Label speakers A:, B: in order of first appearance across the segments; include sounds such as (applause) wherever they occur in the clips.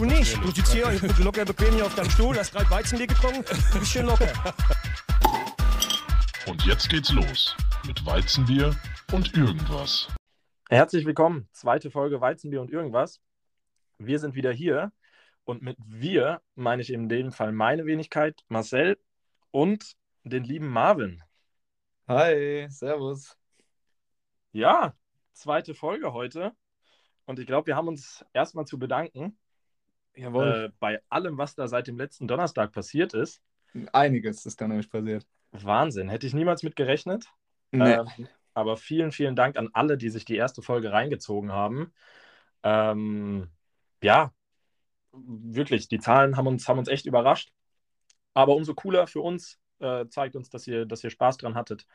A: Du nicht. Du sitzt hier locker bequem hier auf deinem Stuhl, hast gerade Weizenbier getrunken, du bist schön locker.
B: Und jetzt geht's los mit Weizenbier und irgendwas.
C: Herzlich willkommen, zweite Folge Weizenbier und irgendwas. Wir sind wieder hier und mit wir meine ich in dem Fall meine Wenigkeit, Marcel und den lieben Marvin.
D: Hi, Servus.
C: Ja, zweite Folge heute und ich glaube, wir haben uns erstmal zu bedanken
D: Jawohl.
C: äh, bei allem, was da seit dem letzten Donnerstag passiert ist.
D: Einiges ist da nämlich passiert.
C: Wahnsinn, hätte ich niemals mit gerechnet.
D: Nee.
C: Ähm, aber vielen, vielen Dank an alle, die sich die erste Folge reingezogen haben. Ähm, ja, wirklich, die Zahlen haben uns, haben uns echt überrascht. Aber umso cooler für uns, äh, zeigt uns, dass ihr, dass ihr Spaß dran hattet,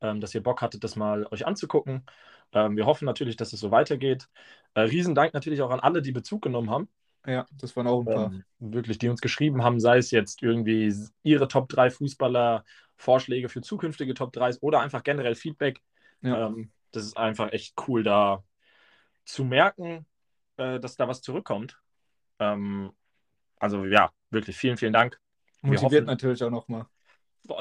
C: ähm, dass ihr Bock hattet, das mal euch anzugucken. Ähm, wir hoffen natürlich, dass es so weitergeht. Äh, Riesendank natürlich auch an alle, die Bezug genommen haben.
D: Ja, das waren auch ein paar.
C: Ähm, wirklich, die uns geschrieben haben, sei es jetzt irgendwie ihre Top 3 Fußballer, Vorschläge für zukünftige Top 3s oder einfach generell Feedback.
D: Ja.
C: Ähm, das ist einfach echt cool, da zu merken, äh, dass da was zurückkommt. Ähm, also ja, wirklich vielen, vielen Dank.
D: Motiviert
C: hoffen-
D: natürlich auch nochmal.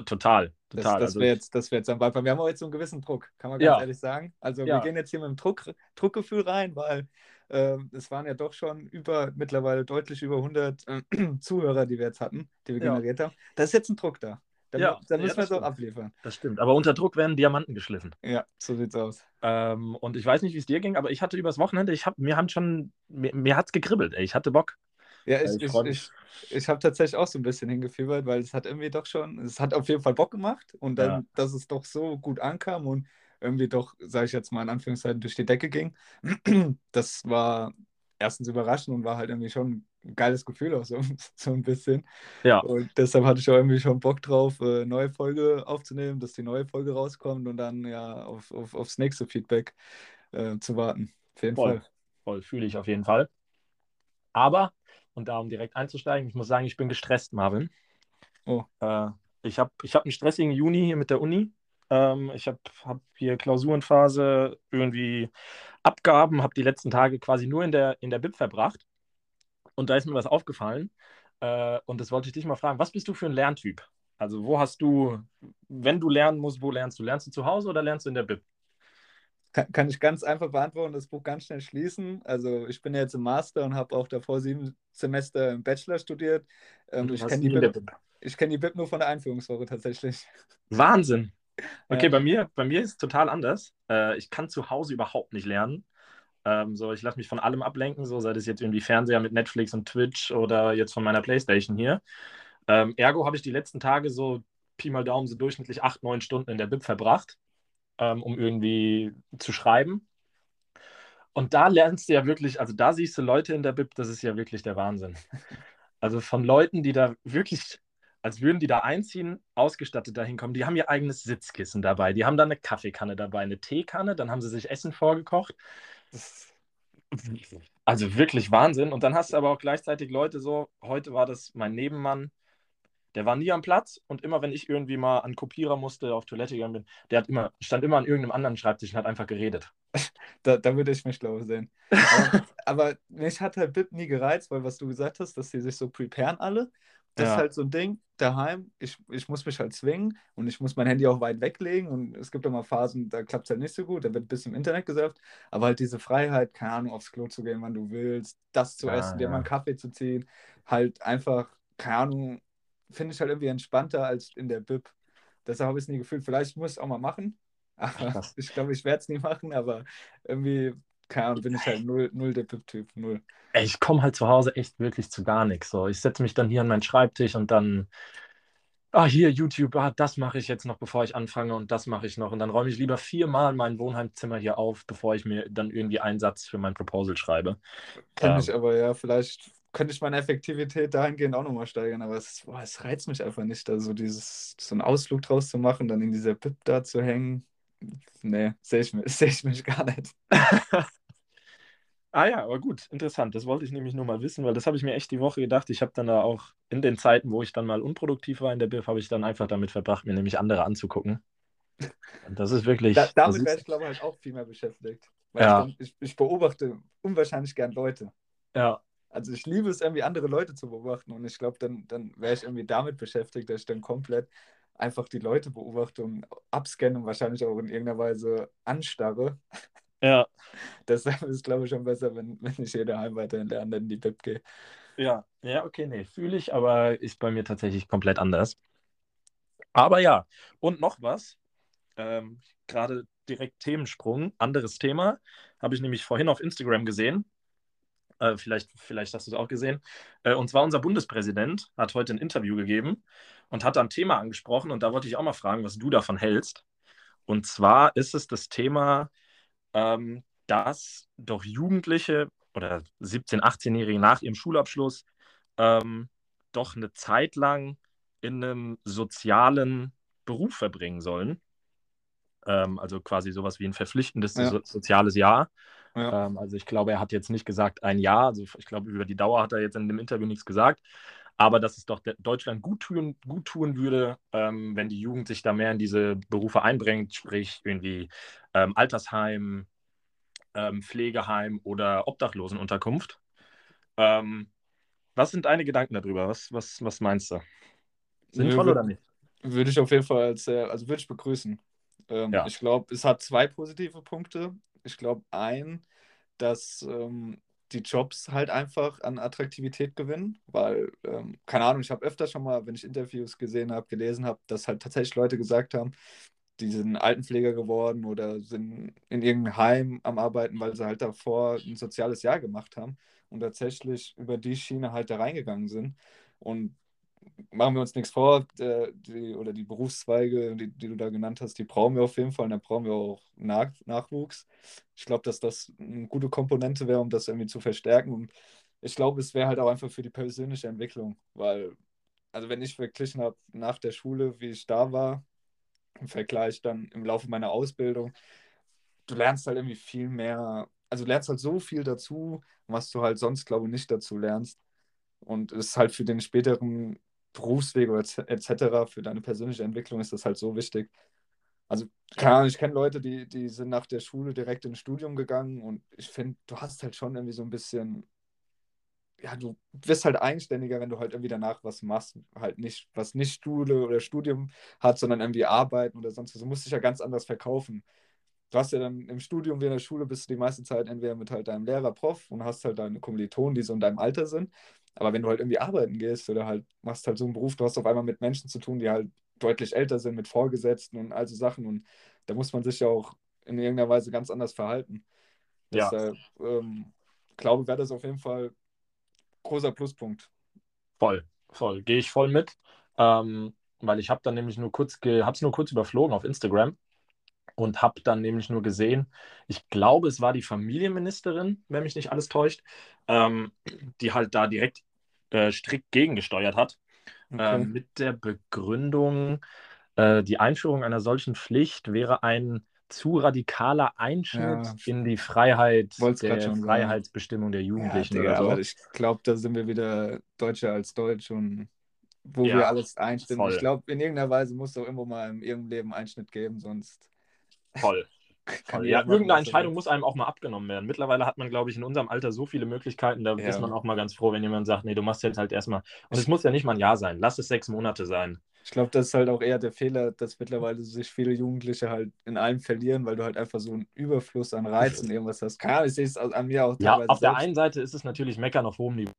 C: Total,
D: Das,
C: total.
D: das
C: also,
D: wäre jetzt, das wär jetzt am Anfang. Wir haben auch jetzt so einen gewissen Druck, kann man ganz
C: Ja.
D: ehrlich sagen. Also
C: Ja.
D: wir gehen jetzt hier mit dem Druck, Druckgefühl rein, weil ähm, es waren ja doch schon über, mittlerweile deutlich über 100 äh, (clears throat) Zuhörer, die wir jetzt hatten, die wir
C: Ja.
D: generiert haben. Da ist jetzt ein Druck da. Da,
C: Ja,
D: da
C: ja,
D: müssen
C: das
D: wir es auch abliefern.
C: das stimmt. Aber unter Druck werden Diamanten geschliffen.
D: Ja, so sieht's aus.
C: Ähm, und ich weiß nicht, wie es dir ging, aber ich hatte übers Wochenende, ich hab, mir haben schon, mir, mir hat es gekribbelt, ey. Ich hatte Bock.
D: Ja,
C: Ja,
D: ich,
C: ich
D: ich, ich, habe tatsächlich auch so ein bisschen hingefiebert, weil es hat irgendwie doch schon, es hat auf jeden Fall Bock gemacht und dann,
C: Ja.
D: dass es doch so gut ankam und irgendwie doch, sage ich jetzt mal in Anführungszeichen, durch die Decke ging, (clears throat) das war erstens überraschend und war halt irgendwie schon ein geiles Gefühl auch so, (laughs) so ein bisschen.
C: Ja.
D: Und deshalb hatte ich auch irgendwie schon Bock drauf, äh, neue Folge aufzunehmen, dass die neue Folge rauskommt und dann ja auf, auf, aufs nächste Feedback äh, zu warten. Auf jeden
C: Voll.
D: Fall.
C: Voll, fühle ich auf jeden Fall. Aber, und da um direkt einzusteigen, ich muss sagen, ich bin gestresst, Marvin.
D: Oh.
C: Äh, ich habe ich hab einen stressigen Juni hier mit der Uni. Ähm, ich habe hab hier Klausurenphase, irgendwie Abgaben, habe die letzten Tage quasi nur in der, in der Bib verbracht. Und da ist mir was aufgefallen. Äh, und das wollte ich dich mal fragen. Was bist du für ein Lerntyp? Also, wo hast du, wenn du lernen musst, wo lernst du? Lernst du zu Hause oder lernst du in der Bib?
D: Kann, kann ich ganz einfach beantworten, das Buch ganz schnell schließen. Also ich bin ja jetzt im Master und habe auch davor sieben Semester im Bachelor studiert. Ähm, ich kenne die, kenn die Bib nur von der Einführungswoche tatsächlich.
C: Wahnsinn. Okay,
D: Ja.
C: bei mir, bei mir ist es total anders. Äh, ich kann zu Hause überhaupt nicht lernen. Ähm, so, ich lasse mich von allem ablenken, so sei das jetzt irgendwie Fernseher mit Netflix und Twitch oder jetzt von meiner Playstation hier. Ähm, ergo habe ich die letzten Tage so Pi mal Daumen so durchschnittlich acht, neun Stunden in der Bib verbracht, ähm, um irgendwie zu schreiben. Und da lernst du ja wirklich, also da siehst du Leute in der Bib, das ist ja wirklich der Wahnsinn. (laughs) Also von Leuten, die da wirklich, als würden die da einziehen, ausgestattet dahin kommen, die haben ihr eigenes Sitzkissen dabei, die haben da eine Kaffeekanne dabei, eine Teekanne, dann haben sie sich Essen vorgekocht. Also wirklich Wahnsinn. Und dann hast du aber auch gleichzeitig Leute so, heute war das mein Nebenmann, der war nie am Platz und immer, wenn ich irgendwie mal an Kopierer musste, auf Toilette gegangen bin, der hat immer, stand immer an irgendeinem anderen Schreibtisch und hat einfach geredet. (laughs)
D: Da, da würde ich mich schlau sehen. Aber, (laughs) aber mich hat halt Bib nie gereizt, weil was du gesagt hast, dass sie sich so preparen alle. Das
C: Ja.
D: ist halt so ein Ding, daheim, ich, ich muss mich halt zwingen und ich muss mein Handy auch weit weglegen und es gibt auch mal Phasen, da klappt es halt nicht so gut, da wird ein bisschen im Internet gesurft, aber halt diese Freiheit, keine Ahnung, aufs Klo zu gehen, wann du willst, das zu
C: Ja,
D: essen, dir mal einen Kaffee zu ziehen, halt einfach, keine Ahnung, finde ich halt irgendwie entspannter als in der Bib. Deshalb habe ich es nie gefühlt, vielleicht muss ich es auch mal machen, (laughs) ich glaube, ich werde es nie machen, aber irgendwie, keine Ahnung, bin ich halt null, null der Bib-Typ, null.
C: Ey, ich komme halt zu Hause echt wirklich zu gar nichts. So, ich setze mich dann hier an meinen Schreibtisch und dann, ah, hier YouTube, ah, das mache ich jetzt noch, bevor ich anfange und das mache ich noch. Und dann räume ich lieber viermal mein Wohnheimzimmer hier auf, bevor ich mir dann irgendwie einen Satz für mein Proposal schreibe.
D: Kann
C: Ja.
D: ich aber, ja, vielleicht könnte ich meine Effektivität dahingehend auch nochmal steigern, aber es, boah, es reizt mich einfach nicht, da so dieses, so einen Ausflug draus zu machen, dann in dieser Bib da zu hängen. Nee, sehe ich, (laughs) seh ich mich gar nicht.
C: Ah ja, aber gut, interessant. Das wollte ich nämlich nur mal wissen, weil das habe ich mir echt die Woche gedacht. Ich habe dann da auch in den Zeiten, wo ich dann mal unproduktiv war in der BIF, habe ich dann einfach damit verbracht, mir nämlich andere anzugucken. Und das ist wirklich.
D: Da, damit wäre ich, glaube ich, halt auch viel mehr beschäftigt. Weil
C: Ja.
D: ich, ich, ich beobachte unwahrscheinlich gern Leute.
C: ja,
D: also ich liebe es irgendwie andere Leute zu beobachten und ich glaube, dann, dann wäre ich irgendwie damit beschäftigt, dass ich dann komplett einfach die Leute beobachte und abscanne und wahrscheinlich auch in irgendeiner Weise anstarre.
C: Ja. (laughs)
D: Deshalb ist es, glaube ich, schon besser, wenn, wenn ich hier daheim weiterhin lerne, dann in die Bib gehe.
C: Ja, ja, okay, nee, fühle ich, aber ist bei mir tatsächlich komplett anders. Aber ja, und noch was. Ähm, Gerade direkt Themensprung, anderes Thema. Habe ich nämlich vorhin auf Instagram gesehen. Äh, vielleicht, vielleicht hast du es auch gesehen. Äh, und zwar unser Bundespräsident hat heute ein Interview gegeben und hat da ein Thema angesprochen. Und da wollte ich auch mal fragen, was du davon hältst. Und zwar ist es das Thema, ähm, dass doch Jugendliche oder 17-, 18-Jährige nach ihrem Schulabschluss ähm, doch eine Zeit lang in einem sozialen Beruf verbringen sollen. Ähm, also quasi sowas wie ein verpflichtendes
D: Ja.
C: so soziales Jahr.
D: Ja.
C: Ähm, also ich glaube, er hat jetzt nicht gesagt ein Jahr. Also ich glaube, über die Dauer hat er jetzt in dem Interview nichts gesagt. Aber dass es doch de- Deutschland gut tun, gut tun würde, ähm, wenn die Jugend sich da mehr in diese Berufe einbringt, sprich irgendwie ähm, Altersheim, ähm, Pflegeheim oder Obdachlosenunterkunft. Ähm, was sind deine Gedanken darüber? Was, was, was meinst du? Sinnvoll
D: Nö,
C: oder nicht?
D: Würde ich auf jeden Fall als sehr, also würde ich begrüßen. Ähm,
C: Ja.
D: Ich glaube, es hat zwei positive Punkte. Ich glaube, ein, dass ähm, die Jobs halt einfach an Attraktivität gewinnen, weil, ähm, keine Ahnung, ich habe öfter schon mal, wenn ich Interviews gesehen habe, gelesen habe, dass halt tatsächlich Leute gesagt haben, die sind Altenpfleger geworden oder sind in irgendeinem Heim am Arbeiten, weil sie halt davor ein soziales Jahr gemacht haben und tatsächlich über die Schiene halt da reingegangen sind. Und machen wir uns nichts vor, äh, die, oder die Berufszweige, die, die du da genannt hast, die brauchen wir auf jeden Fall und da brauchen wir auch Nach Nachwuchs. Ich glaube, dass das eine gute Komponente wäre, um das irgendwie zu verstärken. Und ich glaube, es wäre halt auch einfach für die persönliche Entwicklung, weil, also wenn ich verglichen habe nach der Schule, wie ich da war, im Vergleich dann im Laufe meiner Ausbildung, du lernst halt irgendwie viel mehr, also du lernst halt so viel dazu, was du halt sonst, glaube ich, nicht dazu lernst. Und es ist halt für den späteren Berufsweg oder etc., für deine persönliche Entwicklung ist das halt so wichtig. Also, keine Ahnung, ich kenne Leute, die, die sind nach der Schule direkt ins Studium gegangen und ich finde, du hast halt schon irgendwie so ein bisschen, ja, du wirst halt eigenständiger, wenn du halt irgendwie danach was machst, halt nicht, was nicht Schule oder Studium hat, sondern irgendwie Arbeiten oder sonst was. Du musst dich ja ganz anders verkaufen. Du hast ja dann im Studium wie in der Schule bist du die meiste Zeit entweder mit halt deinem Lehrer, Prof und hast halt deine Kommilitonen, die so in deinem Alter sind. Aber wenn du halt irgendwie arbeiten gehst oder halt machst halt so einen Beruf, du hast auf einmal mit Menschen zu tun, die halt deutlich älter sind, mit Vorgesetzten und all so Sachen. Und da muss man sich ja auch in irgendeiner Weise ganz anders verhalten.
C: Ja.
D: Deshalb ähm, glaube ich, wäre das auf jeden Fall großer Pluspunkt.
C: Voll, voll. Gehe ich voll mit. Ähm, weil ich habe dann nämlich nur kurz, habe es nur kurz überflogen auf Instagram und habe dann nämlich nur gesehen, ich glaube, es war die Familienministerin, wenn mich nicht alles täuscht, ähm, die halt da direkt äh, strikt gegengesteuert hat.
D: Okay.
C: Ähm, mit der Begründung, äh, die Einführung einer solchen Pflicht wäre ein zu radikaler Einschnitt
D: Ja.
C: in die Freiheit der
D: schon.
C: Freiheitsbestimmung der
D: ja,
C: Jugendlichen
D: Digga,
C: oder so.
D: aber ich glaube, da sind wir wieder Deutscher als Deutsch und wo
C: Ja,
D: wir alles einstimmen.
C: voll.
D: Ich glaube, in irgendeiner Weise muss es auch immer mal in ihrem Leben Einschnitt geben, sonst
C: Voll. Voll. Ja, irgendeine Entscheidung muss einem auch mal abgenommen werden. Mittlerweile hat man, glaube ich, in unserem Alter so viele Möglichkeiten, da
D: Ja.
C: ist man auch mal ganz froh, wenn jemand sagt, nee, du machst jetzt halt erstmal. Und es muss ja nicht mal ein Jahr sein. Lass es sechs Monate sein.
D: Ich glaube, das ist halt auch eher der Fehler, dass mittlerweile sich viele Jugendliche halt in allem verlieren, weil du halt einfach so einen Überfluss an Reizen (laughs) irgendwas hast. Ahnung, ich sehe es an mir auch
C: Ja, auf der
D: selbst.
C: einen Seite ist es natürlich Meckern auf hohem Niveau.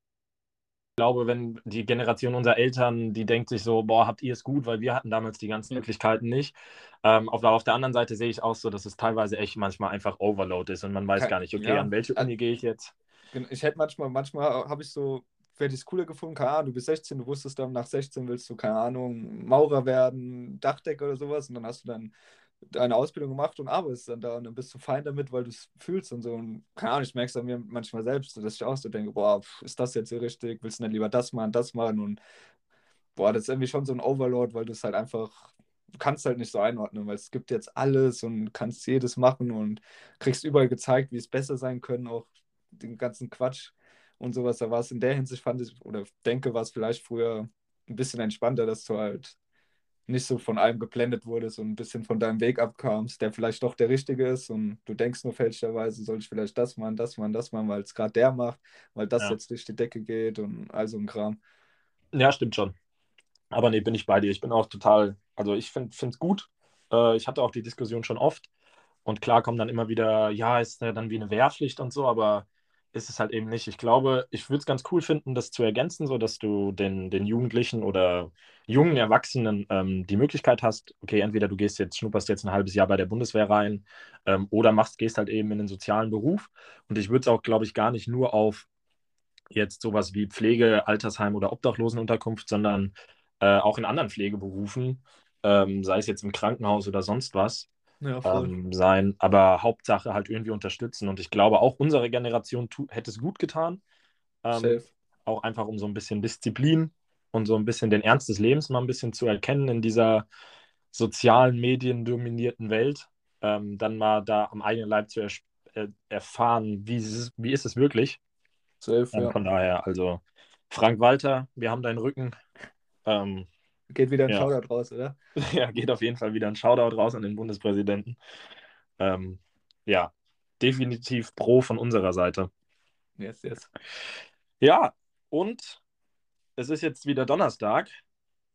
C: Ich glaube, wenn die Generation unserer Eltern, die denkt sich so, boah, habt ihr es gut, weil wir hatten damals die ganzen Möglichkeiten nicht. Ähm, auf, auf der anderen Seite sehe ich auch so, dass es teilweise echt manchmal einfach Overload ist und man weiß gar nicht, okay,
D: ja.
C: an welche Uni gehe ich jetzt?
D: Ich hätte manchmal, manchmal habe ich so, ich es cooler gefunden, keine Ahnung, du bist 16, du wusstest dann, nach 16 willst du, keine Ahnung, Maurer werden, Dachdecker oder sowas und dann hast du dann deine Ausbildung gemacht und arbeitest dann da und dann bist du fein damit, weil du es fühlst und so. Und keine Ahnung, ich merke es an mir manchmal selbst, dass ich auch so denke, boah, ist das jetzt hier richtig, willst du nicht lieber das machen, das machen? Und boah, das ist irgendwie schon so ein Overload, weil du es halt einfach, du kannst halt nicht so einordnen, weil es gibt jetzt alles und kannst jedes machen und kriegst überall gezeigt, wie es besser sein können, auch den ganzen Quatsch und sowas. Da war es in der Hinsicht, fand ich, oder denke, war es vielleicht früher ein bisschen entspannter, dass du halt nicht so von allem geblendet wurdest und ein bisschen von deinem Weg abkamst, der vielleicht doch der richtige ist und du denkst nur fälschlicherweise, soll ich vielleicht das machen, das machen, das machen, weil es gerade der macht, weil das
C: Ja.
D: jetzt durch die Decke geht und all so ein Kram.
C: Ja, stimmt schon. Aber nee, bin ich bei dir. Ich bin auch total, also ich finde es gut. Äh, ich hatte auch die Diskussion schon oft. Und klar kommen dann immer wieder, ja, ist ja dann wie eine Wehrpflicht und so, aber ist es halt eben nicht. Ich glaube, ich würde es ganz cool finden, das zu ergänzen, so dass du den, den Jugendlichen oder jungen Erwachsenen ähm, die Möglichkeit hast, okay, entweder du gehst jetzt, schnupperst jetzt ein halbes Jahr bei der Bundeswehr rein ähm, oder machst, gehst halt eben in den sozialen Beruf. Und ich würde es auch, glaube ich, gar nicht nur auf jetzt sowas wie Pflege, Altersheim oder Obdachlosenunterkunft, sondern äh, auch in anderen Pflegeberufen, ähm, sei es jetzt im Krankenhaus oder sonst was,
D: Ja,
C: ähm, sein. Aber Hauptsache halt irgendwie unterstützen. Und ich glaube, auch unsere Generation hätte es gut getan. Ähm, auch einfach um so ein bisschen Disziplin und so ein bisschen den Ernst des Lebens mal ein bisschen zu erkennen in dieser sozialen, mediendominierten Welt. Ähm, dann mal da am eigenen Leib zu ers- äh, erfahren, wie ist, es, wie ist es wirklich.
D: Safe,
C: Ähm,
D: ja.
C: Von daher, also Frank Walter, wir haben deinen Rücken. Ähm,
D: Geht wieder ein
C: Ja.
D: Shoutout raus, oder? (laughs)
C: ja, geht auf jeden Fall wieder ein Shoutout raus an den Bundespräsidenten. Ähm, ja, definitiv pro von unserer Seite.
D: Yes, yes.
C: Ja, und es ist jetzt wieder Donnerstag,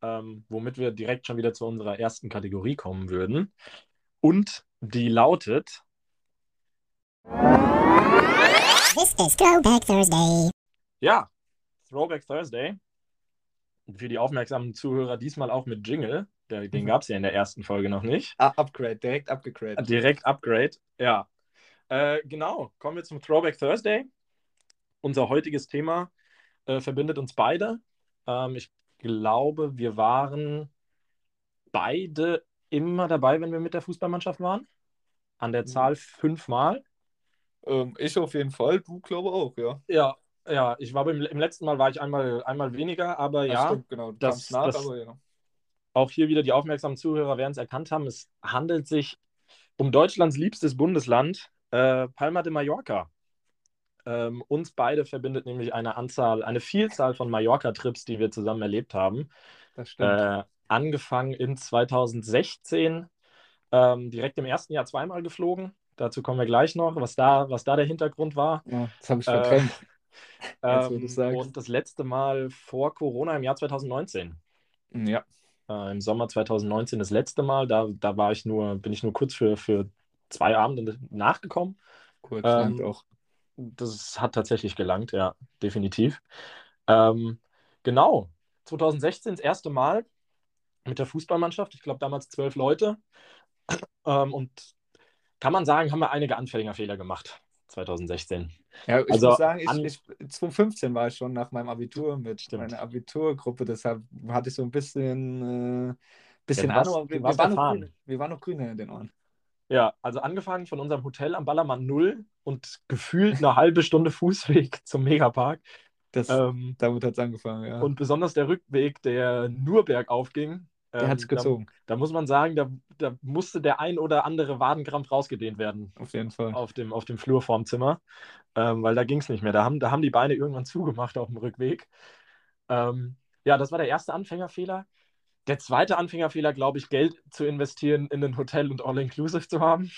C: ähm, womit wir direkt schon wieder zu unserer ersten Kategorie kommen würden. Und die lautet,
E: This is Throwback Thursday.
C: ja, Throwback Thursday. Für die aufmerksamen Zuhörer diesmal auch mit Jingle. Der, den
D: Mhm.
C: gab es ja in der ersten Folge noch nicht.
D: Ah, Upgrade, direkt abgegradet.
C: Direkt Upgrade, ja. Äh, genau, kommen wir zum Throwback Thursday. Unser heutiges Thema äh, verbindet uns beide. Ähm, ich glaube, wir waren beide immer dabei, wenn wir mit der Fußballmannschaft waren. An der Zahl fünfmal.
D: Ähm, ich auf jeden Fall, du glaube auch, ja.
C: Ja, ja, ich war beim, im letzten Mal war ich einmal, einmal weniger, aber
D: Das
C: ja,
D: stimmt, genau.
C: Das-
D: nach,
C: das-
D: aber ja.
C: auch hier wieder die aufmerksamen Zuhörer werden es erkannt haben. Es handelt sich um Deutschlands liebstes Bundesland, äh, Palma de Mallorca. Ähm, uns beide verbindet nämlich eine Anzahl, eine Vielzahl von Mallorca-Trips, die wir zusammen erlebt haben.
D: Das stimmt.
C: Äh, angefangen in 2016, ähm, direkt im ersten Jahr zweimal geflogen. Dazu kommen wir gleich noch, was da, was da der Hintergrund war.
D: ja, das habe ich
C: äh. Ähm, und das letzte Mal vor Corona im Jahr 2019.
D: ja,
C: Äh, Im Sommer 2019 das letzte Mal. Da, da war ich nur, bin ich nur kurz für, für zwei Abende nachgekommen.
D: kurz
C: Ähm,
D: auch.
C: Das hat tatsächlich gelangt, ja, definitiv. Ähm, genau, 2016 das erste Mal mit der Fußballmannschaft. Ich glaube, damals zwölf Leute. Ähm, und kann man sagen, haben wir einige Anfängerfehler gemacht. 2016.
D: Ja, ich
C: also
D: muss sagen, ich, ich, 2015 war ich schon nach meinem Abitur mit
C: Stimmt.
D: meiner Abiturgruppe, deshalb hatte ich so ein bisschen, äh, bisschen
C: Ja,
D: Ahnung, wir, wir, waren grün, wir waren noch grüner in den Ohren.
C: Ja, also angefangen von unserem Hotel am Ballermann Null und gefühlt eine halbe Stunde Fußweg (laughs) zum Megapark.
D: Das,
C: Ähm,
D: damit hat es angefangen, ja.
C: Und besonders der Rückweg, der nur bergauf ging.
D: Der
C: ähm,
D: hat es gezogen,
C: Da, da muss man sagen, da, da musste der ein oder andere Wadenkrampf rausgedehnt werden
D: auf jeden Fall.
C: auf dem, auf dem Flur vorm Zimmer, ähm, weil da ging es nicht mehr. Da haben, da haben die Beine irgendwann zugemacht auf dem Rückweg. Ähm, ja, das war der erste Anfängerfehler. Der zweite Anfängerfehler, glaube ich, Geld zu investieren in ein Hotel und All-Inclusive zu haben.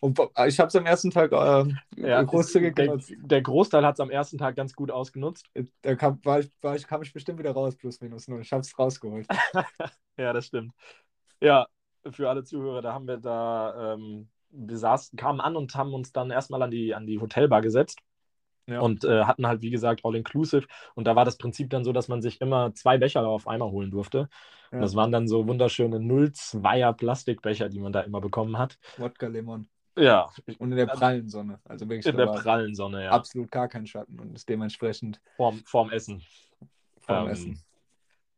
D: Und bo- ich habe es am ersten Tag ähm,
C: Ja,
D: großzügig
C: der,
D: genutzt.
C: der Großteil hat es am ersten Tag ganz gut ausgenutzt.
D: Da kam, war ich, war ich, kam ich bestimmt wieder raus, plus minus null. Ich habe es rausgeholt. (laughs)
C: Ja, das stimmt. Ja, für alle Zuhörer, da haben wir da, ähm, wir saßen, kamen an und haben uns dann erstmal an die, an die Hotelbar gesetzt
D: Ja.
C: und äh, hatten halt, wie gesagt, All-Inclusive. Und da war das Prinzip dann so, dass man sich immer zwei Becher auf einmal holen durfte. Und
D: Ja.
C: das waren dann so wunderschöne 0,2er Plastikbecher, die man da immer bekommen hat.
D: Wodka Lemon.
C: Ja,
D: Und in der
C: Ja.
D: prallen Sonne. Also wirklich
C: in der prallen Sonne, ja.
D: absolut gar kein Schatten und ist dementsprechend
C: Vorm, vorm Essen.
D: vorm
C: Ähm,
D: Essen.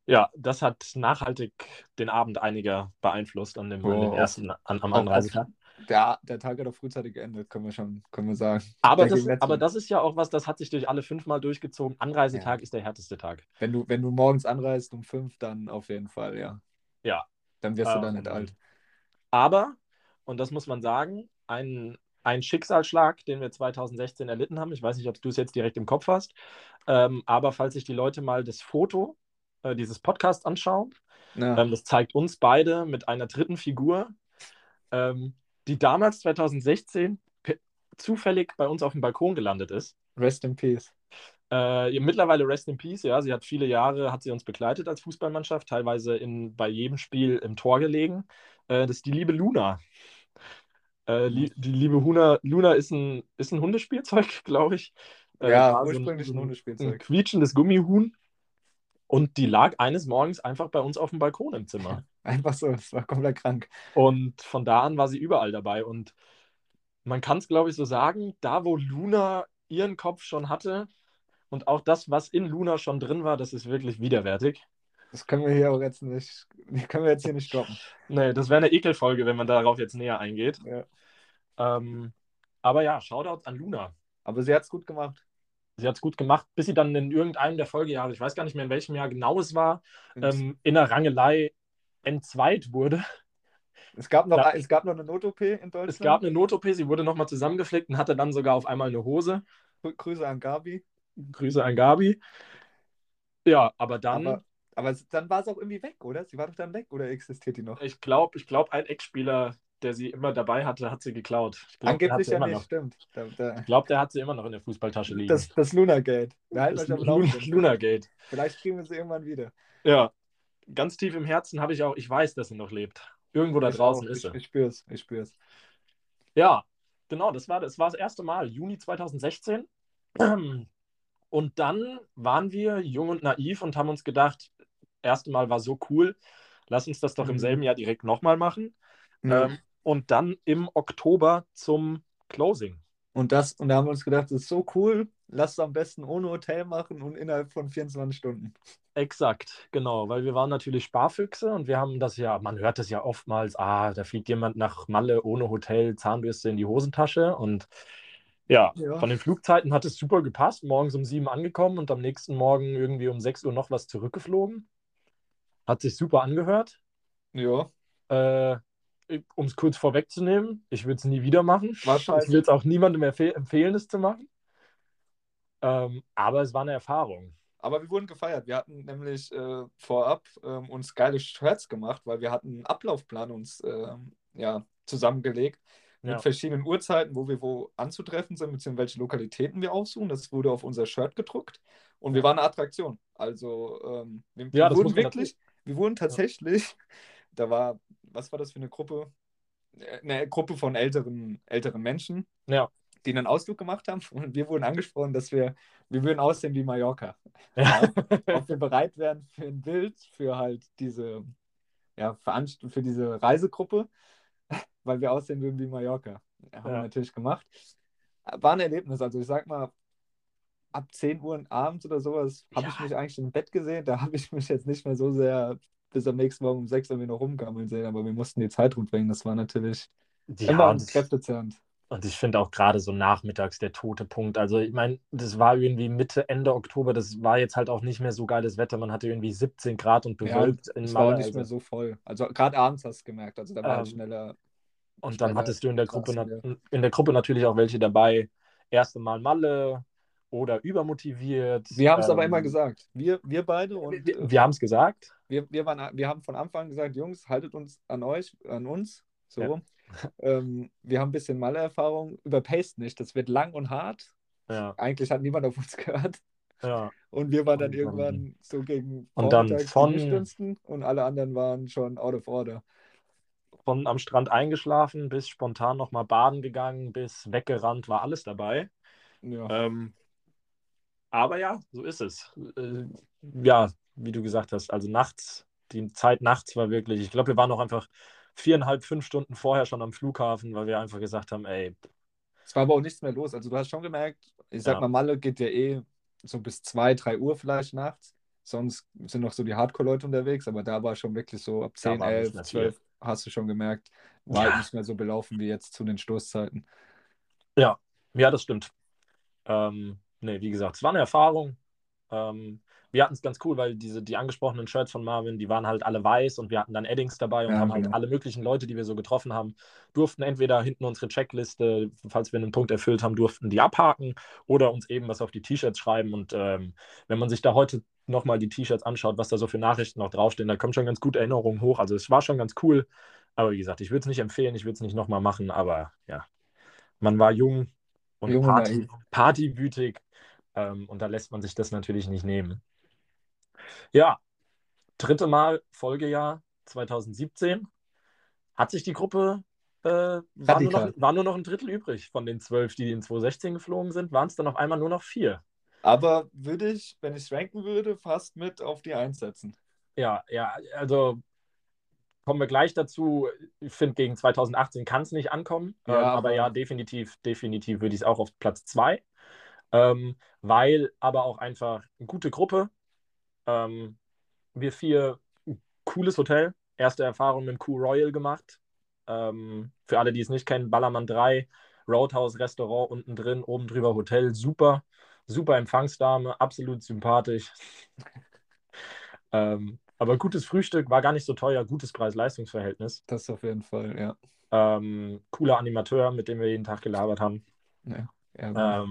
C: Ja, das hat nachhaltig den Abend einiger beeinflusst an dem, an dem
D: Oh,
C: ersten, an, am Anreisetag.
D: Der, der Tag hat auch frühzeitig geendet, können wir schon, können wir sagen.
C: Aber das, aber das ist ja auch was, das hat sich durch alle fünfmal durchgezogen. Anreisetag
D: Ja.
C: ist der härteste Tag.
D: Wenn du, wenn du morgens anreist um fünf, dann auf jeden Fall, ja.
C: Ja.
D: Dann wirst du da
C: Ähm,
D: nicht alt.
C: Aber, und das muss man sagen, ein, ein Schicksalsschlag, den wir 2016 erlitten haben. Ich weiß nicht, ob du es jetzt direkt im Kopf hast, ähm, aber falls sich die Leute mal das Foto äh, dieses Podcasts anschauen,
D: Ja.
C: Ähm, das zeigt uns beide mit einer dritten Figur, ähm, die damals 2016 pe- zufällig bei uns auf dem Balkon gelandet ist.
D: Rest in Peace.
C: Äh, mittlerweile Rest in Peace, ja. Sie hat viele Jahre, hat sie uns begleitet als Fußballmannschaft, teilweise in, bei jedem Spiel im Tor gelegen. Äh, das ist die liebe Luna. Äh, li die liebe Luna, Luna ist ein, ist ein Hundespielzeug, (laughs) glaube ich. Äh,
D: Ja,
C: war so
D: ursprünglich ein
C: ein
D: Hundespielzeug.
C: quietschendes Gummihuhn. Und die lag eines Morgens einfach bei uns auf dem Balkon im Zimmer. (laughs)
D: Einfach so, das war komplett krank.
C: Und von da an war sie überall dabei. Und man kann es, glaube ich, so sagen, da wo Luna ihren Kopf schon hatte und auch das, was in Luna schon drin war, das ist wirklich widerwärtig.
D: Das können wir hier auch jetzt nicht, können wir jetzt hier nicht droppen.
C: Nee, das wäre eine Ekelfolge, wenn man darauf jetzt näher eingeht.
D: Ja.
C: Ähm, aber ja, Shoutouts an Luna.
D: Aber sie hat es gut gemacht.
C: Sie hat es gut gemacht, bis sie dann in irgendeinem der Folgejahre, ich weiß gar nicht mehr in welchem Jahr genau es war, ähm, in der Rangelei entzweit wurde.
D: es, gab noch,
C: ja.
D: es gab noch eine Not-OP in Deutschland.
C: Es gab eine Not-OP, sie wurde nochmal zusammengeflickt und hatte dann sogar auf einmal eine Hose.
D: Grü- Grüße an Gabi.
C: Grüße an Gabi. Ja, aber dann,
D: Aber, aber dann war es auch irgendwie weg, oder? Sie war doch dann weg, oder existiert die noch?
C: ich glaube, ich glaub, ein Ex-Spieler, der sie immer dabei hatte, hat sie geklaut. Ich hat
D: Angeblich
C: sie
D: ja
C: immer
D: nicht,
C: noch.
D: stimmt. Da, da,
C: Ich glaube, der hat sie immer noch in der Fußballtasche liegen.
D: das das Luna-Gate. Wir halten
C: Das
D: euch am.
C: Lunagate.
D: Vielleicht kriegen wir sie irgendwann wieder.
C: Ja, ganz tief im Herzen habe ich auch, ich weiß, dass sie noch lebt. Irgendwo da
D: Ich
C: draußen
D: auch.
C: ist
D: ich,
C: sie.
D: ich spür's, ich spür's.
C: Ja, genau, das war das, war das erste Mal, Juni 2016. (clears throat) Und dann waren wir jung und naiv und haben uns gedacht, erste Mal war so cool, lass uns das doch im
D: Mhm.
C: selben Jahr direkt nochmal machen.
D: Ja.
C: Ähm, und dann im Oktober zum Closing.
D: Und das, und da haben wir uns gedacht, das ist so cool, lass es am besten ohne Hotel machen und innerhalb von 24 Stunden.
C: Exakt, genau, weil wir waren natürlich Sparfüchse und wir haben das ja, man hört das ja oftmals, ah, da fliegt jemand nach Malle ohne Hotel, Zahnbürste in die Hosentasche und ja,
D: Ja.
C: von den Flugzeiten hat es super gepasst, morgens um sieben angekommen und am nächsten Morgen irgendwie um 6 Uhr noch was zurückgeflogen. Hat sich super angehört.
D: Ja,
C: Äh, um es kurz vorwegzunehmen, ich würde es nie wieder machen. (laughs)
D: War
C: Ich würde es auch niemandem empfeh empfehlen, es zu machen. Ähm, aber es war eine Erfahrung.
D: aber wir wurden gefeiert. Wir hatten nämlich äh, vorab ähm, uns geile Shirts gemacht, weil wir hatten einen Ablaufplan uns ähm, ja, zusammengelegt mit
C: Ja.
D: verschiedenen Uhrzeiten, wo wir wo anzutreffen sind, beziehungsweise welche Lokalitäten wir aufsuchen. Das wurde auf unser Shirt gedruckt und wir waren eine Attraktion. Also ähm, wir,
C: Ja,
D: wir wurden wirklich, wir wurden tatsächlich, da war, was war das für eine Gruppe? Äh, Eine Gruppe von älteren, älteren Menschen,
C: Ja.
D: die einen Ausflug gemacht haben und wir wurden angesprochen, dass wir, wir würden aussehen wie Mallorca. (laughs)
C: Ja.
D: Ob wir bereit wären für ein Bild, für halt diese, ja, Veranst für diese Reisegruppe, (laughs) weil wir aussehen würden wie Mallorca. Haben wir natürlich gemacht. War ein Erlebnis. Also ich sag mal, ab 10 Uhr abends oder sowas habe ich mich eigentlich im Bett gesehen. Da habe ich mich jetzt nicht mehr so sehr bis am nächsten Morgen um 6 Uhr noch rumgammeln sehen, aber wir mussten die Zeit rumbringen. Das war natürlich
C: Ja,
D: immer
C: und ich,
D: kräftezerrend.
C: und ich finde auch gerade so nachmittags der tote Punkt. Also, ich meine, das war irgendwie Mitte, Ende Oktober. Das war jetzt halt auch nicht mehr so geiles Wetter. Man hatte irgendwie 17 Grad und
D: Ja,
C: bewölkt in
D: Es war auch nicht
C: Also,
D: mehr so voll. Also gerade abends hast du gemerkt. Also da war halt
C: Ähm,
D: schneller.
C: und dann
D: schneller
C: hattest du in der, Gruppe, in der Gruppe natürlich auch welche dabei. Erste Mal Malle oder übermotiviert.
D: Wir haben es aber
C: Ähm,
D: immer gesagt. Wir, wir beide und
C: Wir,
D: äh,
C: wir haben es gesagt.
D: wir, wir, waren, wir haben von Anfang an gesagt, Jungs, haltet uns an euch, an uns. So.
C: Ja. (laughs)
D: Ähm, wir haben ein bisschen Malle-Erfahrung. Überpaced nicht. Das wird lang und hart.
C: Ja,
D: Eigentlich hat niemand auf uns gehört.
C: ja.
D: Und wir waren dann
C: Und
D: irgendwann so gegen
C: und dann von-
D: und alle anderen waren schon out of order.
C: Von am Strand eingeschlafen bis spontan nochmal baden gegangen, bis weggerannt, war alles dabei.
D: Ja.
C: Ähm, aber ja, so ist es. Äh, ja, wie du gesagt hast, also nachts, die Zeit nachts war wirklich, ich glaube, wir waren noch einfach viereinhalb, fünf Stunden vorher schon am Flughafen, weil wir einfach gesagt haben, ey,
D: Es war aber auch nichts mehr los. Also du hast schon gemerkt, ich sag
C: Ja.
D: mal, Malle geht ja eh so bis 2, 3 Uhr vielleicht nachts. Sonst sind noch so die Hardcore-Leute unterwegs, aber da war schon wirklich so ab 10,
C: war nicht
D: 11,
C: mehr
D: 12 hast du schon gemerkt, war
C: Ja.
D: nicht mehr so belaufen wie jetzt zu den Stoßzeiten.
C: ja, das stimmt. Ähm, nee, wie gesagt, es war eine Erfahrung. Ähm, wir hatten es ganz cool, weil diese, die angesprochenen Shirts von Marvin, die waren halt alle weiß und wir hatten dann Eddings dabei und
D: Ja,
C: haben halt
D: genau.
C: alle möglichen Leute, die wir so getroffen haben, durften entweder hinten unsere Checkliste, falls wir einen Punkt erfüllt haben, durften die abhaken oder uns eben was auf die T-Shirts schreiben. Und ähm, wenn man sich da heute nochmal die T-Shirts anschaut, was da so für Nachrichten noch draufstehen, da kommen schon ganz gute Erinnerungen hoch. Also es war schon ganz cool. Aber wie gesagt, ich würde es nicht empfehlen, ich würde es nicht nochmal machen, aber ja, man war jung und
D: Jung und
C: Party, partywütig ähm, und da lässt man sich das natürlich nicht nehmen. Ja, dritte Mal Folgejahr 2017. Hat sich die Gruppe, äh, war, nur noch, war nur noch ein Drittel übrig von den zwölf, die in 2016 geflogen sind, waren es dann auf einmal nur noch vier.
D: Aber würde ich, wenn ich ranken würde, fast mit auf die Eins setzen.
C: Ja, ja, also kommen wir gleich dazu. Ich finde, gegen 2018 kann es nicht ankommen.
D: Ja,
C: ähm, aber,
D: aber-
C: ja, definitiv, definitiv würde ich es auch auf Platz zwei. Ähm, weil aber auch einfach eine gute Gruppe. Ähm, wir vier, cooles Hotel. Erste Erfahrung mit Q Royal gemacht. Ähm, für alle, die es nicht kennen, Ballermann 3, Roadhouse, Restaurant unten drin, oben drüber Hotel. Super, super Empfangsdame, absolut sympathisch. (laughs) ähm, aber gutes Frühstück, war gar nicht so teuer, gutes Preis-Leistungs-Verhältnis.
D: Das auf jeden Fall, ja.
C: Ähm, cooler Animateur, mit dem wir jeden Tag gelabert haben.
D: ja. ja.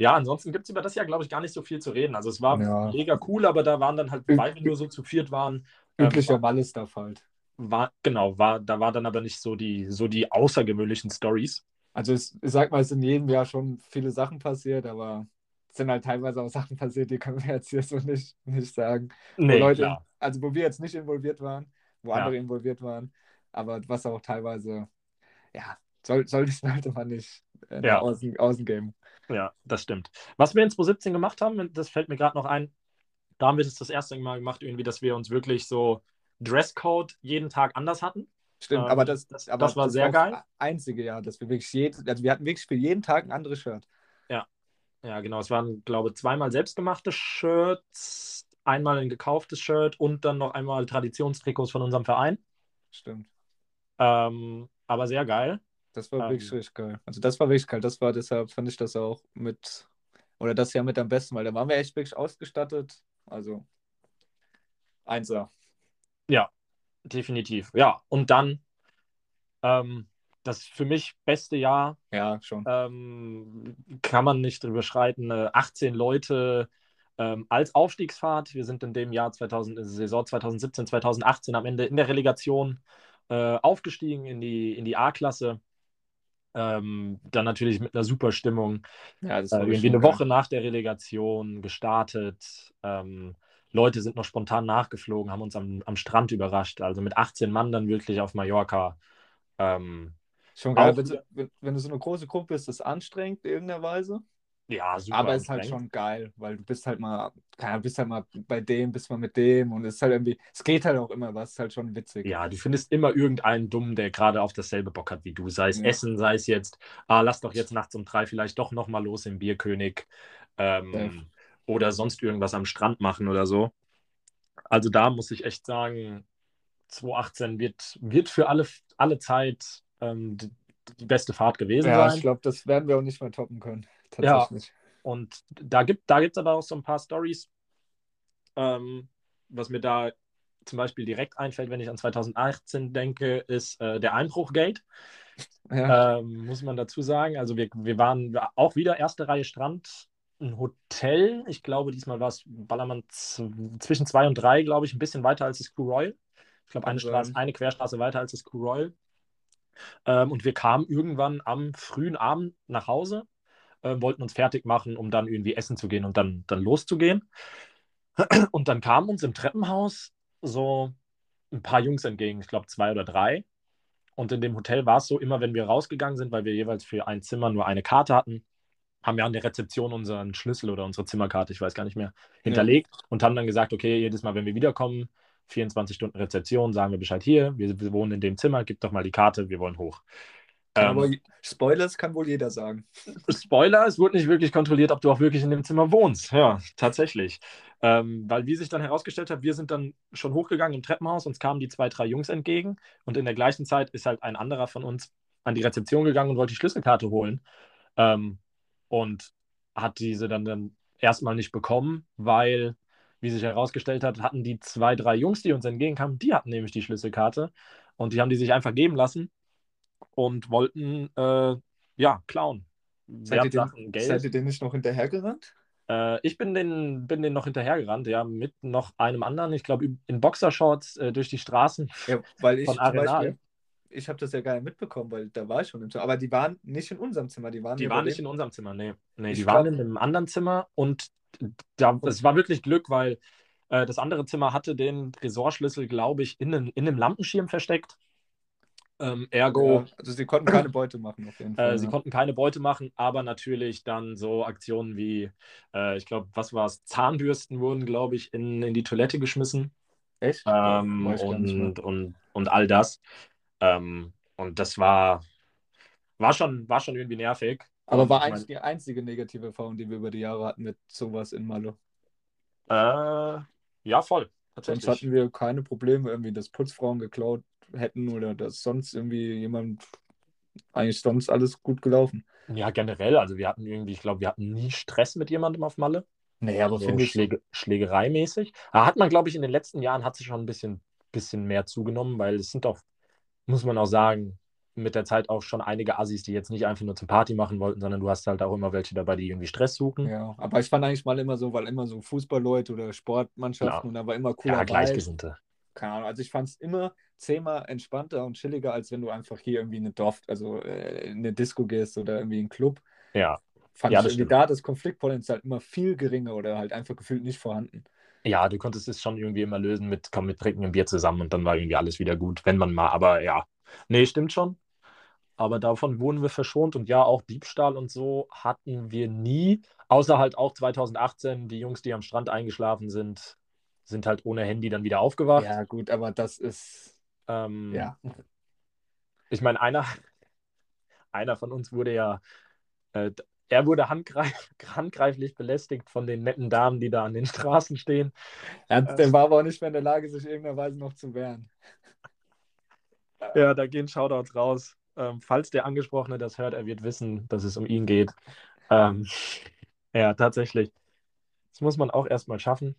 C: Ähm, ja, ansonsten gibt es über das Jahr, glaube ich, gar nicht so viel zu reden. Also es war
D: Ja.
C: mega cool, aber da waren dann halt, weil wir nur so zu viert waren, ähm,
D: Üblicher
C: war,
D: Wallis-Stuff halt.
C: war, genau, war, da war dann aber nicht so die, so die außergewöhnlichen Stories.
D: Also es, ich sag mal, es sind in jedem Jahr schon viele Sachen passiert, aber es sind halt teilweise auch Sachen passiert, die können wir jetzt hier so nicht, nicht sagen. Wo Leute,
C: klar.
D: also wo wir jetzt nicht involviert waren, wo
C: Ja.
D: andere involviert waren, aber was auch teilweise, ja, soll, sollte, sollte man nicht äh,
C: Ja.
D: außen, außen geben.
C: Ja, das stimmt. Was wir in 2017 gemacht haben, das fällt mir gerade noch ein, da haben wir das das erste Mal gemacht, irgendwie, dass wir uns wirklich so Dresscode jeden Tag anders hatten.
D: Stimmt,
C: Ähm,
D: aber das,
C: das-
D: aber
C: das war sehr
D: auch
C: geil.
D: das einzige Jahr, dass wir wirklich jeden, also wir hatten wirklich für jeden Tag ein anderes Shirt.
C: Ja, genau. Es waren, glaube ich, zweimal selbstgemachte Shirts, einmal ein gekauftes Shirt und dann noch einmal Traditionstrikots von unserem Verein.
D: Stimmt.
C: Ähm, aber sehr geil.
D: Das war
C: Ähm.
D: wirklich richtig geil. Also das war wirklich geil. Das war deshalb fand ich das auch mit oder das Jahr mit am besten, weil da waren wir echt wirklich ausgestattet. Also Einser.
C: Definitiv. Ja, und dann ähm, das für mich beste Jahr
D: Ja, schon.
C: ähm, kann man nicht drüber schreiten. Äh, 18 Leute ähm, als Aufstiegsfahrt. Wir sind in dem Jahr 2000, äh, Saison 2017, 2018 am Ende in der Relegation äh, aufgestiegen in die, in die A-Klasse. Ähm, dann natürlich mit einer super Stimmung.
D: Ja, das
C: Äh, irgendwie eine. Woche nach der Relegation gestartet. Ähm, Leute sind noch spontan nachgeflogen, haben uns am, am Strand überrascht. Also mit 18 Mann dann wirklich auf Mallorca. Ähm,
D: Schon geil. Wenn, wenn, wenn du so eine große Gruppe bist, ist das anstrengend in irgendeiner Weise.
C: Ja, super.
D: Aber es ist halt schon geil, weil du bist halt mal, ja, bist halt mal bei dem, bist mal mit dem und es ist halt irgendwie, es geht halt auch immer was, ist halt schon witzig.
C: Ja, du findest immer irgendeinen Dummen, der gerade auf dasselbe Bock hat wie du. Sei es
D: Ja.
C: Essen, sei es jetzt, ah, lass doch jetzt nachts um drei vielleicht doch nochmal los im Bierkönig. Ähm, oder sonst irgendwas am Strand machen oder so. Also da muss ich echt sagen, 2018 wird, wird für alle, alle Zeit ähm, die, die beste Fahrt gewesen
D: Ja,
C: sein.
D: ich glaube, das werden wir auch nicht mehr toppen können. Tatsächlich.
C: Und da gibt da gibt's aber auch so ein paar Stories, ähm, was mir da zum Beispiel direkt einfällt, wenn ich an 2018 denke, ist äh, der Einbruchgate.
D: Ja.
C: Ähm, muss man dazu sagen. Also wir, wir waren auch wieder erste Reihe Strand, ein Hotel. Ich glaube, diesmal war es Ballermann zwischen zwei und drei, glaube ich, ein bisschen weiter als das Crew Royal. Ich glaube, eine. Straße, eine Querstraße weiter als das Crew Royal. Ähm, und wir kamen irgendwann am frühen Abend nach Hause, äh, wollten uns fertig machen, um dann irgendwie essen zu gehen und dann, dann loszugehen. (clears throat) Und dann kamen uns im Treppenhaus so ein paar Jungs entgegen, ich glaube zwei oder drei. Und in dem Hotel war es so, immer wenn wir rausgegangen sind, weil wir jeweils für ein Zimmer nur eine Karte hatten, haben wir an der Rezeption unseren Schlüssel oder unsere Zimmerkarte, ich weiß gar nicht mehr, hinterlegt und haben dann gesagt, okay, jedes Mal, wenn wir wiederkommen, 24 Stunden Rezeption, sagen wir Bescheid hier, wir wohnen in dem Zimmer, gib doch mal die Karte, wir wollen hoch. Ähm,
D: aber, Spoilers kann wohl jeder sagen. (laughs)
C: Spoiler, es wurde nicht wirklich kontrolliert, ob du auch wirklich in dem Zimmer wohnst. Ja, tatsächlich. Ähm, weil, wie sich dann herausgestellt hat, wir sind dann schon hochgegangen im Treppenhaus, uns kamen die zwei, drei Jungs entgegen und in der gleichen Zeit ist halt ein anderer von uns an die Rezeption gegangen und wollte die Schlüsselkarte holen ähm, und hat diese dann, dann erstmal nicht bekommen, weil wie sich herausgestellt hat, hatten die zwei, drei Jungs, die uns entgegenkamen, die hatten nämlich die Schlüsselkarte und die haben die sich einfach geben lassen und wollten, äh, ja, klauen.
D: Seid ihr, den, seid ihr den nicht noch hinterhergerannt?
C: Äh, ich bin den, bin den noch hinterhergerannt, ja, mit noch einem anderen, ich glaube, in Boxershorts äh, durch die Straßen.
D: Ja, weil ich
C: Von Arenal.
D: Beispiel, ich habe das ja gar nicht mitbekommen, weil da war ich schon im Zimmer. Aber die waren nicht in unserem Zimmer, die waren
C: Die waren nicht in unserem Zimmer, nee. nee die
D: glaub-
C: waren in einem anderen Zimmer und da, es war wirklich Glück, weil äh, das andere Zimmer hatte den Tresorschlüssel, glaube ich, in, in einem Lampenschirm versteckt. Ähm, ergo,
D: Ja, also sie konnten keine Beute machen auf jeden Fall.
C: äh, sie
D: ja.
C: konnten keine Beute machen, aber natürlich dann so Aktionen wie, äh, ich glaube, was war es? Zahnbürsten wurden, glaube ich, in, in die Toilette geschmissen.
D: Echt?
C: ähm, und, und, und all das. Ähm, und das war, war, schon, war schon irgendwie nervig.
D: Aber war
C: ich
D: eigentlich die einzige negative Erfahrung, die wir über die Jahre hatten mit sowas in
C: mein, äh, ja, voll.
D: Sonst hatten wir keine Probleme, irgendwie, dass Putzfrauen geklaut hätten oder dass sonst irgendwie jemand eigentlich sonst alles gut gelaufen.
C: Ja, generell, also wir hatten irgendwie, ich glaube, wir hatten nie Stress mit jemandem auf Malle.
D: Nee, aber
C: so
D: finde ich,
C: Schläge, Schlägereimäßig. Aber hat man, glaube ich, in den letzten Jahren hat sich schon ein bisschen, bisschen mehr zugenommen, weil es sind doch, muss man auch sagen, mit der Zeit auch schon einige Assis, die jetzt nicht einfach nur zum Party machen wollten, sondern du hast halt auch immer welche dabei, die irgendwie Stress suchen.
D: ja, aber ich fand eigentlich mal immer so, weil immer so Fußballleute oder Sportmannschaften
C: Klar.
D: und da war immer cooler
C: Ja. Gleichgesinnte.
D: Keine Ahnung, also ich fand es immer zehnmal entspannter und chilliger, als wenn du einfach hier irgendwie in eine Dorf, also äh, in eine Disco gehst oder irgendwie in einen Club.
C: Ja.
D: Fand
C: Ja,
D: ich
C: das
D: irgendwie
C: stimmt.
D: da das Konfliktpotenzial immer viel geringer oder halt einfach gefühlt nicht vorhanden.
C: Ja, du konntest es schon irgendwie immer lösen mit, komm, wir trinken ein Bier zusammen und dann war irgendwie alles wieder gut, wenn man mal, aber ja. Nee, stimmt schon. Aber davon wurden wir verschont und ja, auch Diebstahl und so hatten wir nie, außer halt auch 2018, die Jungs, die am Strand eingeschlafen sind, sind halt ohne Handy dann wieder aufgewacht.
D: Ja, gut, aber das ist,
C: Ähm,
D: ja.
C: Ich meine, einer, (laughs) einer von uns wurde ja, äh, er wurde handgreif, (laughs) handgreiflich belästigt von den netten Damen, die da an den Straßen stehen.
D: Er, der war aber auch nicht mehr in der Lage, sich irgendeiner Weise noch zu wehren. (laughs)
C: Ja, da gehen Shoutouts raus. Ähm, falls der Angesprochene das hört, er wird wissen, dass es um ihn geht. Ähm, ja, tatsächlich. Das muss man auch erstmal schaffen.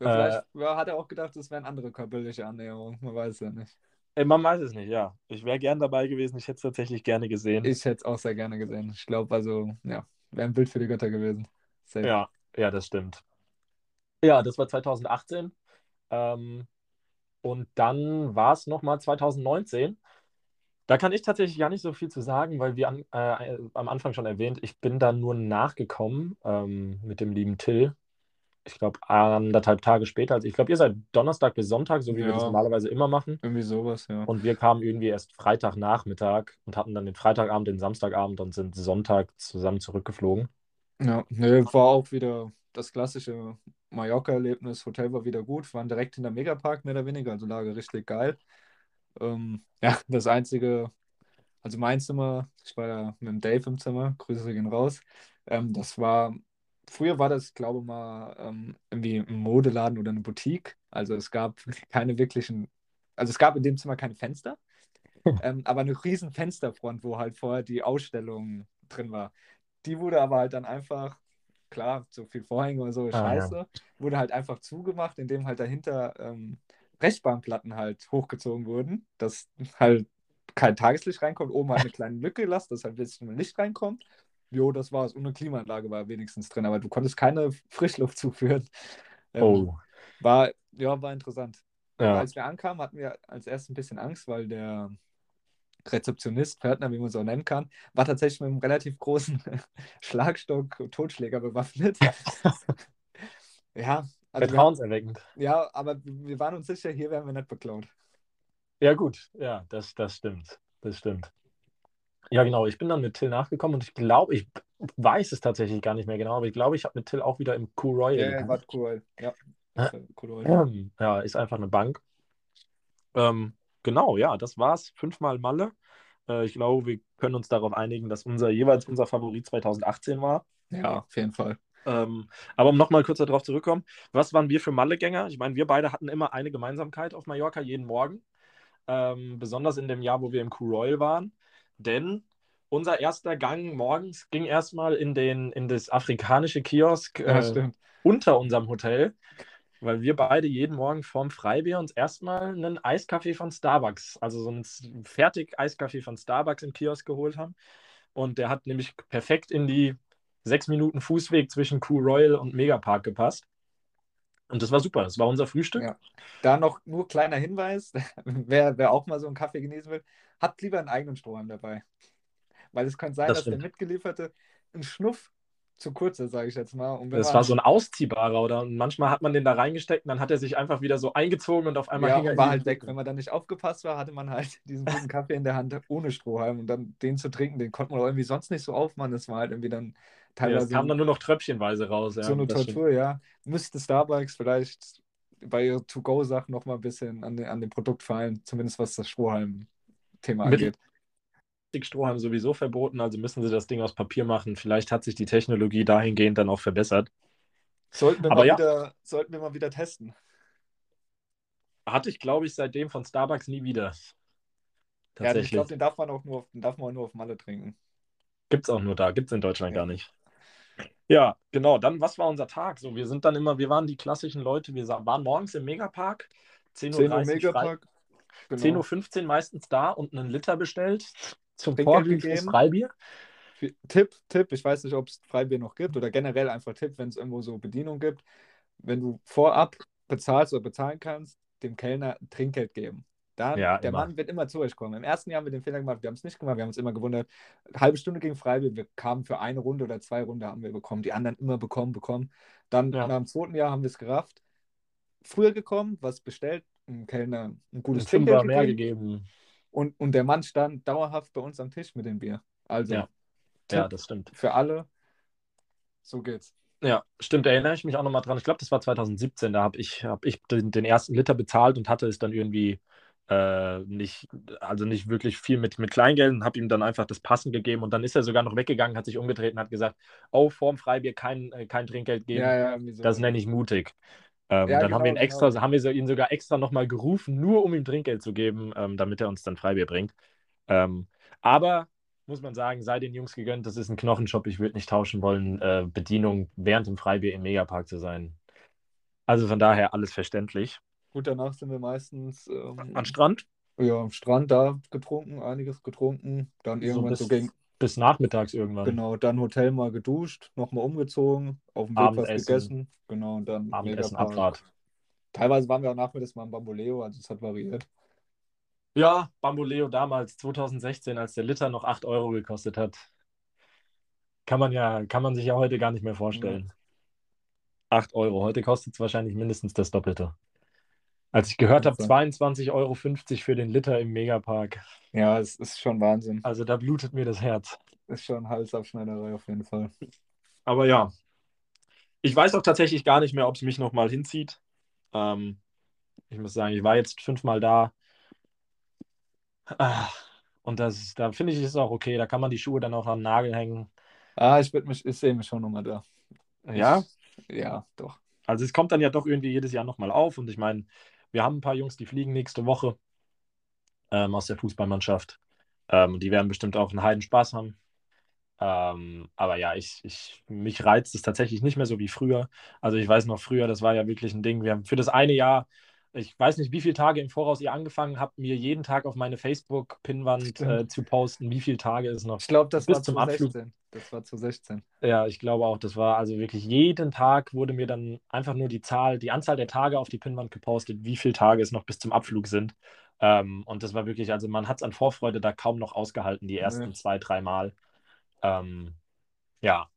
C: Äh,
D: Vielleicht ja, hat er auch gedacht, es wären andere körperliche Annäherungen. Man weiß ja nicht.
C: Äh, man weiß es nicht, ja. Ich wäre gern dabei gewesen. Ich hätte es tatsächlich gerne gesehen.
D: Ich hätte es auch sehr gerne gesehen. Ich glaube, also, ja, wäre ein Bild für die Götter gewesen. Safe.
C: Ja, ja, das stimmt. Ja, das war 2018. Ähm, und dann war es nochmal 2019. Da kann ich tatsächlich gar nicht so viel zu sagen, weil wir an, äh, am Anfang schon erwähnt, ich bin da nur nachgekommen ähm, mit dem lieben Till. Ich glaube, anderthalb Tage später. Also ich glaube, ihr seid Donnerstag bis Sonntag, so wie wir
D: Ja.
C: das normalerweise immer machen.
D: Irgendwie sowas, ja.
C: Und wir kamen irgendwie erst Freitagnachmittag und hatten dann den Freitagabend, den Samstagabend und sind Sonntag zusammen zurückgeflogen.
D: Ja, nee, war auch wieder das klassische Mallorca-Erlebnis. Hotel war wieder gut, waren direkt hinter Megapark mehr oder weniger, also Lage richtig geil. Ähm, ja, das einzige, also mein Zimmer, ich war ja mit dem Dave im Zimmer, Grüße gehen raus. Ähm, das war, früher war das, glaube ich mal, ähm, irgendwie ein Modeladen oder eine Boutique. Also es gab (laughs) keine wirklichen, also es gab in dem Zimmer keine Fenster, (laughs) ähm, aber eine riesen Fensterfront, wo halt vorher die Ausstellung drin war. Die wurde aber halt dann einfach, klar, so viel Vorhänge und so,
C: Ah, ja.
D: scheiße, wurde halt einfach zugemacht, indem halt dahinter ähm, Brechbahnplatten halt hochgezogen wurden, dass halt kein Tageslicht reinkommt, oben halt eine kleine Lücke gelassen, dass halt ein bisschen Licht reinkommt. Jo, das war's. Und eine Klimaanlage war wenigstens drin, aber du konntest keine Frischluft zuführen. Ähm,
C: Oh,
D: War, ja, war interessant.
C: Ja.
D: als wir ankamen, hatten wir als erstes ein bisschen Angst, weil der Rezeptionist, Pförtner, wie man so nennen kann, war tatsächlich mit einem relativ großen (laughs) Schlagstock, Totschläger bewaffnet. (laughs) ja, also
C: Vertrauenserweckend.
D: ja, aber wir waren uns sicher, hier werden wir nicht beklaut.
C: Ja, gut, ja, das, das stimmt. Das stimmt. Ja, genau. Ich bin dann mit Till nachgekommen und ich glaube, ich weiß es tatsächlich gar nicht mehr genau, aber ich glaube, ich habe mit Till auch wieder im Q Royal
D: Ja, ja, cool. Ja, cool. (clears throat)
C: Ja, ist einfach eine Bank. Ähm, genau, ja, das war's. Fünfmal Malle. Äh, ich glaube, wir können uns darauf einigen, dass unser jeweils unser Favorit 2018 war.
D: Ja, auf jeden Fall.
C: Ähm, aber um nochmal kurz darauf zurückzukommen, was waren wir für Mallegänger? Ich meine, wir beide hatten immer eine Gemeinsamkeit auf Mallorca jeden Morgen. Ähm, besonders in dem Jahr, wo wir im Q Royal waren. Denn unser erster Gang morgens ging erstmal in, den, in das afrikanische Kiosk. Äh, unter unserem Hotel, weil wir beide jeden Morgen vorm Freibier uns erstmal einen Eiskaffee von Starbucks, also so einen fertig Eiskaffee von Starbucks im Kiosk geholt haben. Und der hat nämlich perfekt in die sechs Minuten Fußweg zwischen Cool Royal und Megapark gepasst. Und das war super. Das war unser Frühstück.
D: Ja. Da noch nur kleiner Hinweis, (laughs) wer, wer auch mal so einen Kaffee genießen will, habt lieber einen eigenen Strohhalm dabei. Weil es kann sein,
C: Das
D: dass der
C: stimmt.
D: mitgelieferte ein Schnuff zu kurz ist, sage ich jetzt mal.
C: Das war so ein ausziehbarer, oder? Und manchmal hat man den da reingesteckt und dann hat er sich einfach wieder so eingezogen und auf einmal
D: ja,
C: er
D: war halt weg. Wenn man dann nicht aufgepasst war, hatte man halt (laughs) diesen guten Kaffee in der Hand ohne Strohhalm und dann den zu trinken, den konnte man irgendwie sonst nicht so aufmachen. Das war halt irgendwie dann teilweise
C: es kam dann nur noch tröpfchenweise raus. Ja,
D: so eine. Tortur, ja. Müsste Starbucks vielleicht bei ihren To-Go-Sachen noch mal ein bisschen an, den, an dem Produkt fallen, zumindest was das Strohhalm-Thema angeht.
C: Plastikstrohhalm sowieso verboten, also müssen sie das Ding aus Papier machen. Vielleicht hat sich die Technologie dahingehend dann auch verbessert.
D: Sollten wir,
C: Aber
D: mal
C: ja.
D: wieder, sollten wir mal wieder testen.
C: Hatte ich, glaube ich, seitdem von Starbucks nie wieder.
D: Ja, ich glaube, den darf man auch nur auf, den darf man nur auf Malle trinken.
C: Gibt es auch nur da, gibt es in Deutschland
D: Ja.
C: gar nicht. Ja, genau. Dann, was war unser Tag? So, wir sind dann immer, wir waren die klassischen Leute, wir waren morgens im Megapark, 10.30
D: 10 Uhr Megapark.
C: 10.15 Uhr meistens da und einen Liter bestellt zum
D: Trinkgeld
C: Vorglüh fürs
D: gegeben.
C: Freibier.
D: Tipp, Tipp, ich weiß nicht, ob es Freibier noch gibt oder generell einfach Tipp, wenn es irgendwo so Bedienung gibt. Wenn du vorab bezahlst oder bezahlen kannst, dem Kellner Trinkgeld geben. Dann,
C: Ja,
D: der
C: immer.
D: Mann wird immer zu euch kommen. Im ersten Jahr haben wir den Fehler gemacht, wir haben es nicht gemacht, wir haben uns immer gewundert. Eine halbe Stunde gegen Freibier, wir kamen für eine Runde oder zwei Runden haben wir bekommen, die anderen immer bekommen, bekommen. Dann
C: Ja.
D: nach dem zweiten Jahr haben wir es gerafft. Früher gekommen, was bestellt, ein Kellner ein gutes Trinkgeld
C: mehr
D: gegeben und, und der Mann stand dauerhaft bei uns am Tisch mit dem Bier. Also
C: Ja. Ja, das stimmt.
D: für alle, so geht's.
C: Ja, stimmt, da erinnere ich mich auch nochmal dran. Ich glaube, das war 2017, da habe ich, hab ich den, den ersten Liter bezahlt und hatte es dann irgendwie äh, nicht, also nicht wirklich viel mit, mit Kleingeld und habe ihm dann einfach das Passen gegeben und dann ist er sogar noch weggegangen, hat sich umgedreht und hat gesagt, oh, vorm Freibier kein, äh, kein Trinkgeld geben.
D: Ja, ja, so.
C: Das nenne ich mutig. Ähm,
D: Ja,
C: dann haben wir ihn
D: genau,
C: extra,
D: genau.
C: haben wir ihn sogar extra nochmal gerufen, nur um ihm Trinkgeld zu geben, ähm, damit er uns dann Freibier bringt. Ähm, aber muss man sagen, sei den Jungs gegönnt, das ist ein Knochenshop, ich würde nicht tauschen wollen, äh, Bedienung während dem Freibier im Megapark zu sein. Also von daher alles verständlich.
D: Gut, danach sind wir meistens ähm,
C: An Strand
D: ja, am Strand da getrunken, einiges getrunken. Dann irgendwann
C: bis,
D: so, gegen,
C: bis nachmittags irgendwann.
D: genau, dann Hotel mal geduscht, nochmal umgezogen, auf dem Weg was gegessen. Genau, und dann
C: Abendessen. Abfahrt.
D: Teilweise waren wir auch nachmittags mal im Bamboleo, also es hat variiert.
C: Ja, Bamboleo damals, 2016, als der Liter noch 8 Euro gekostet hat. Kann man ja, kann man sich ja heute gar nicht mehr vorstellen. 8 Euro. Heute kostet es wahrscheinlich mindestens das Doppelte. Als ich gehört habe,
D: Wahnsinn.
C: 22,50 Euro für den Liter im Megapark.
D: Ja, es ist schon Wahnsinn.
C: Also da blutet mir das Herz.
D: Ist schon Halsabschneiderei auf jeden Fall.
C: Aber ja, ich weiß auch tatsächlich gar nicht mehr, ob es mich nochmal hinzieht. Ähm, ich muss sagen, ich war jetzt fünfmal da. Ah, Und das, da finde ich, ist auch okay. Da kann man die Schuhe dann auch an den Nagel hängen.
D: Ah, ich, mich, ich sehe mich schon nochmal da.
C: Ja,
D: Ich, ja, doch.
C: also es kommt dann ja doch irgendwie jedes Jahr nochmal auf. Und ich meine, wir haben ein paar Jungs, die fliegen nächste Woche ähm, aus der Fußballmannschaft. Ähm, die werden bestimmt auch einen Heiden Spaß haben. Ähm, aber ja, ich, ich, mich reizt es tatsächlich nicht mehr so wie früher. Also ich weiß noch früher, das war ja wirklich ein Ding. Wir haben für das eine Jahr, ich weiß nicht, wie viele Tage im Voraus ihr angefangen habt, mir jeden Tag auf meine Facebook-Pinnwand
D: Stimmt.
C: äh, zu posten, wie viele Tage es noch
D: Ich glaube, das
C: Bis
D: war
C: zum
D: zu
C: Abflug.
D: 16. Das war zu 16.
C: Ja, ich glaube auch, das war also wirklich jeden Tag wurde mir dann einfach nur die Zahl, die Anzahl der Tage auf die Pinnwand gepostet, wie viele Tage es noch bis zum Abflug sind. Ähm, und das war wirklich, also man hat es an Vorfreude da kaum noch ausgehalten, die ersten
D: Nee.
C: zwei, drei Mal. Ähm, ja,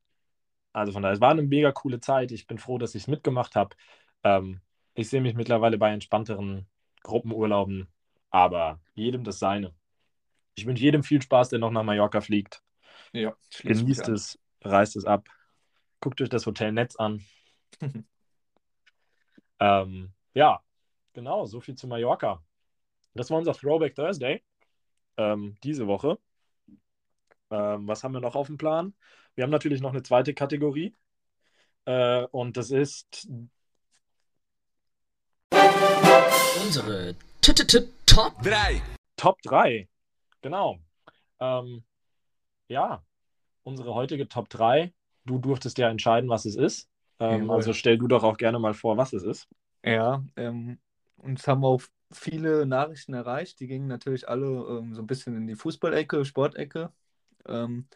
C: also von daher, es war eine mega coole Zeit. Ich bin froh, dass ich es mitgemacht habe. Ähm, ich sehe mich mittlerweile bei entspannteren Gruppenurlauben, aber jedem das seine. Ich wünsche jedem viel Spaß, der noch nach Mallorca fliegt.
D: Ja,
C: Genießt es, reißt es ab, guckt euch das Hotelnetz an. (laughs) ähm, ja, genau, so viel zu Mallorca. Das war unser Throwback Thursday ähm, diese Woche. Ähm, was haben wir noch auf dem Plan? Wir haben natürlich noch eine zweite Kategorie äh, und das ist
F: Unsere T -T -T Top
G: 3.
C: Top 3. Genau. Ähm, ja, unsere heutige Top 3. Du durftest ja entscheiden, was es ist. Ähm,
D: Jawohl.
C: also stell du doch auch gerne mal vor, was es ist.
D: Ja, ähm, uns haben auch viele Nachrichten erreicht. Die gingen natürlich alle ähm, so ein bisschen in die Fußballecke, Sportecke. Ähm,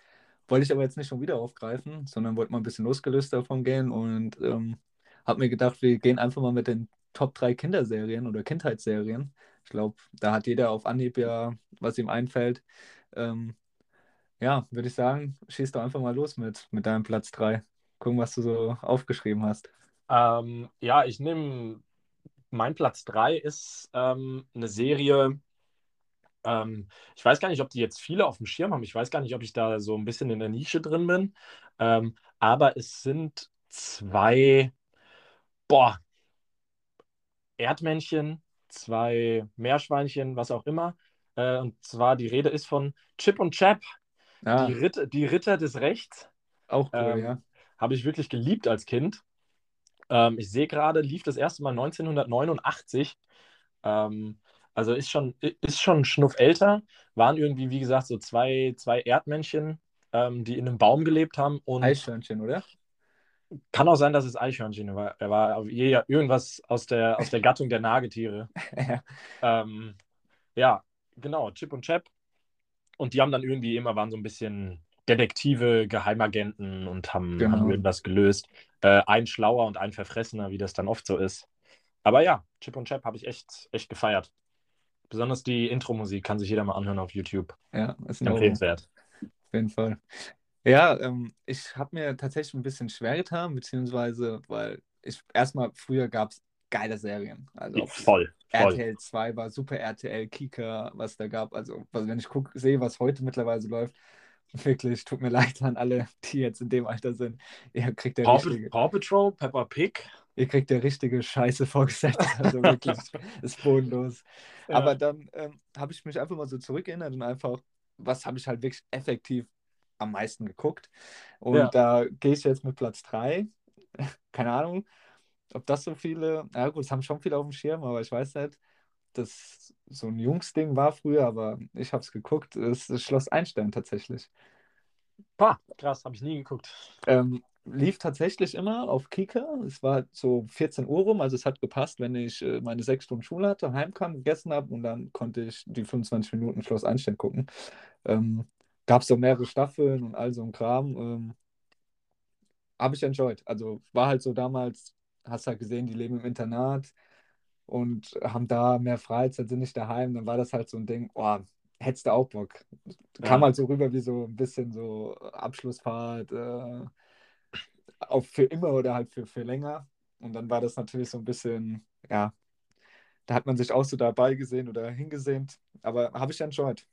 D: wollte ich aber jetzt nicht schon wieder aufgreifen, sondern wollte mal ein bisschen losgelöst davon gehen und ähm, habe mir gedacht, wir gehen einfach mal mit den Top 3 Kinderserien oder Kindheitsserien. Ich glaube, da hat jeder auf Anhieb ja, was ihm einfällt. Ähm, ja, würde ich sagen, schieß doch einfach mal los mit, mit deinem Platz 3. Gucken, was du so aufgeschrieben hast.
C: Ähm, ja, ich nehme, mein Platz 3 ist ähm, eine Serie, ähm, ich weiß gar nicht, ob die jetzt viele auf dem Schirm haben. Ich weiß gar nicht, ob ich da so ein bisschen in der Nische drin bin. Ähm, aber es sind zwei, boah, Erdmännchen, zwei Meerschweinchen, was auch immer. Äh, und zwar die Rede ist von Chip und Chap,
D: Ja,
C: die, Ritter, die Ritter des Rechts.
D: auch cool,
C: Ähm,
D: ja.
C: Habe ich wirklich geliebt als Kind. Ähm, ich sehe gerade, lief das erste Mal 1989. Ähm, also ist schon, ist schon ein Schnuff älter. Waren irgendwie, wie gesagt, so zwei, zwei Erdmännchen, ähm, die in einem Baum gelebt haben. Und
D: Eichhörnchen, oder?
C: Kann auch sein, dass es Eichhörnchen war. Er war je- irgendwas aus der, aus der Gattung der Nagetiere. (laughs)
D: Ja.
C: Ähm, ja, genau, Chip und Chap. Und die haben dann irgendwie immer, waren so ein bisschen Detektive, Geheimagenten und haben,
D: Genau.
C: haben irgendwas gelöst. Äh, ein schlauer und ein verfressener, wie das dann oft so ist. Aber ja, Chip und Chap habe ich echt, echt gefeiert. Besonders die Intro-Musik kann sich jeder mal anhören auf YouTube.
D: Ja, ist ein
C: Empfehlenswert.
D: auf jeden Fall. Ja, ähm, ich habe mir tatsächlich ein bisschen schwer getan, beziehungsweise, weil ich erstmal früher gab es geile Serien. Also ob
C: Voll, voll.
D: RTL 2 war, Super RTL, Kika, was da gab. Also, also wenn ich guck, sehe, was heute mittlerweile läuft, wirklich, tut mir (laughs) leid an alle, die jetzt in dem Alter sind. Ihr kriegt der
C: Paw,
D: richtige,
C: Paw Patrol, Peppa Pig.
D: ihr kriegt der richtige Scheiße (laughs) vorgesetzt. Also wirklich, (laughs) ist bodenlos.
C: Ja.
D: Aber dann ähm, habe ich mich einfach mal so zurückerinnert und einfach, was habe ich halt wirklich effektiv am meisten geguckt. Und
C: Ja.
D: da gehe ich jetzt mit Platz 3. (laughs) Keine Ahnung, ob das so viele, ja gut, es haben schon viele auf dem Schirm, aber ich weiß nicht, dass so ein Jungsding war früher, aber ich habe es geguckt. Es ist Schloss Einstein tatsächlich.
C: Pah, krass, habe ich nie geguckt.
D: Ähm, lief tatsächlich immer auf Kika. Es war so 14 Uhr rum, also es hat gepasst, wenn ich äh, meine sechs Stunden Schule hatte, heimkam, gegessen habe und dann konnte ich die 25 Minuten Schloss Einstein gucken. Ähm, Gab es so mehrere Staffeln und all so ein Kram. Ähm, habe ich enjoyed. Also war halt so damals, hast halt gesehen, die leben im Internat und haben da mehr Freizeit, sind nicht daheim. Dann war das halt so ein Ding, oh, hättest du auch Bock. Kam
C: Ja.
D: halt so rüber wie so ein bisschen so Abschlussfahrt, äh, auf für immer oder halt für, für länger. Und dann war das natürlich so ein bisschen, ja, da hat man sich auch so dabei gesehen oder hingesehnt. Aber habe ich enjoyed.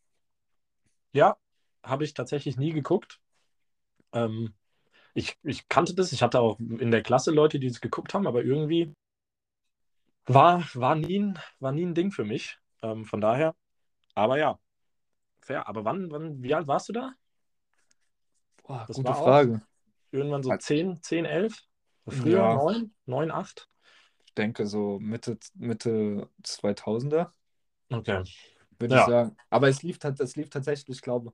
C: Ja, habe ich tatsächlich nie geguckt. Ähm, ich, ich kannte das, ich hatte auch in der Klasse Leute, die es geguckt haben, aber irgendwie war, war, nie, ein, war nie ein Ding für mich. Ähm, von daher, aber ja, fair. Aber wann, wann, wie alt warst du da?
D: Boah,
C: Das
D: gute Frage.
C: Irgendwann so
D: Also-
C: 10, 10, 11? Früher
D: Ja.
C: 9, 9, 8?
D: Ich denke so Mitte, Mitte 2000er,
C: Okay.
D: würde
C: Ja.
D: ich sagen. Aber es lief, es lief tatsächlich, ich glaube,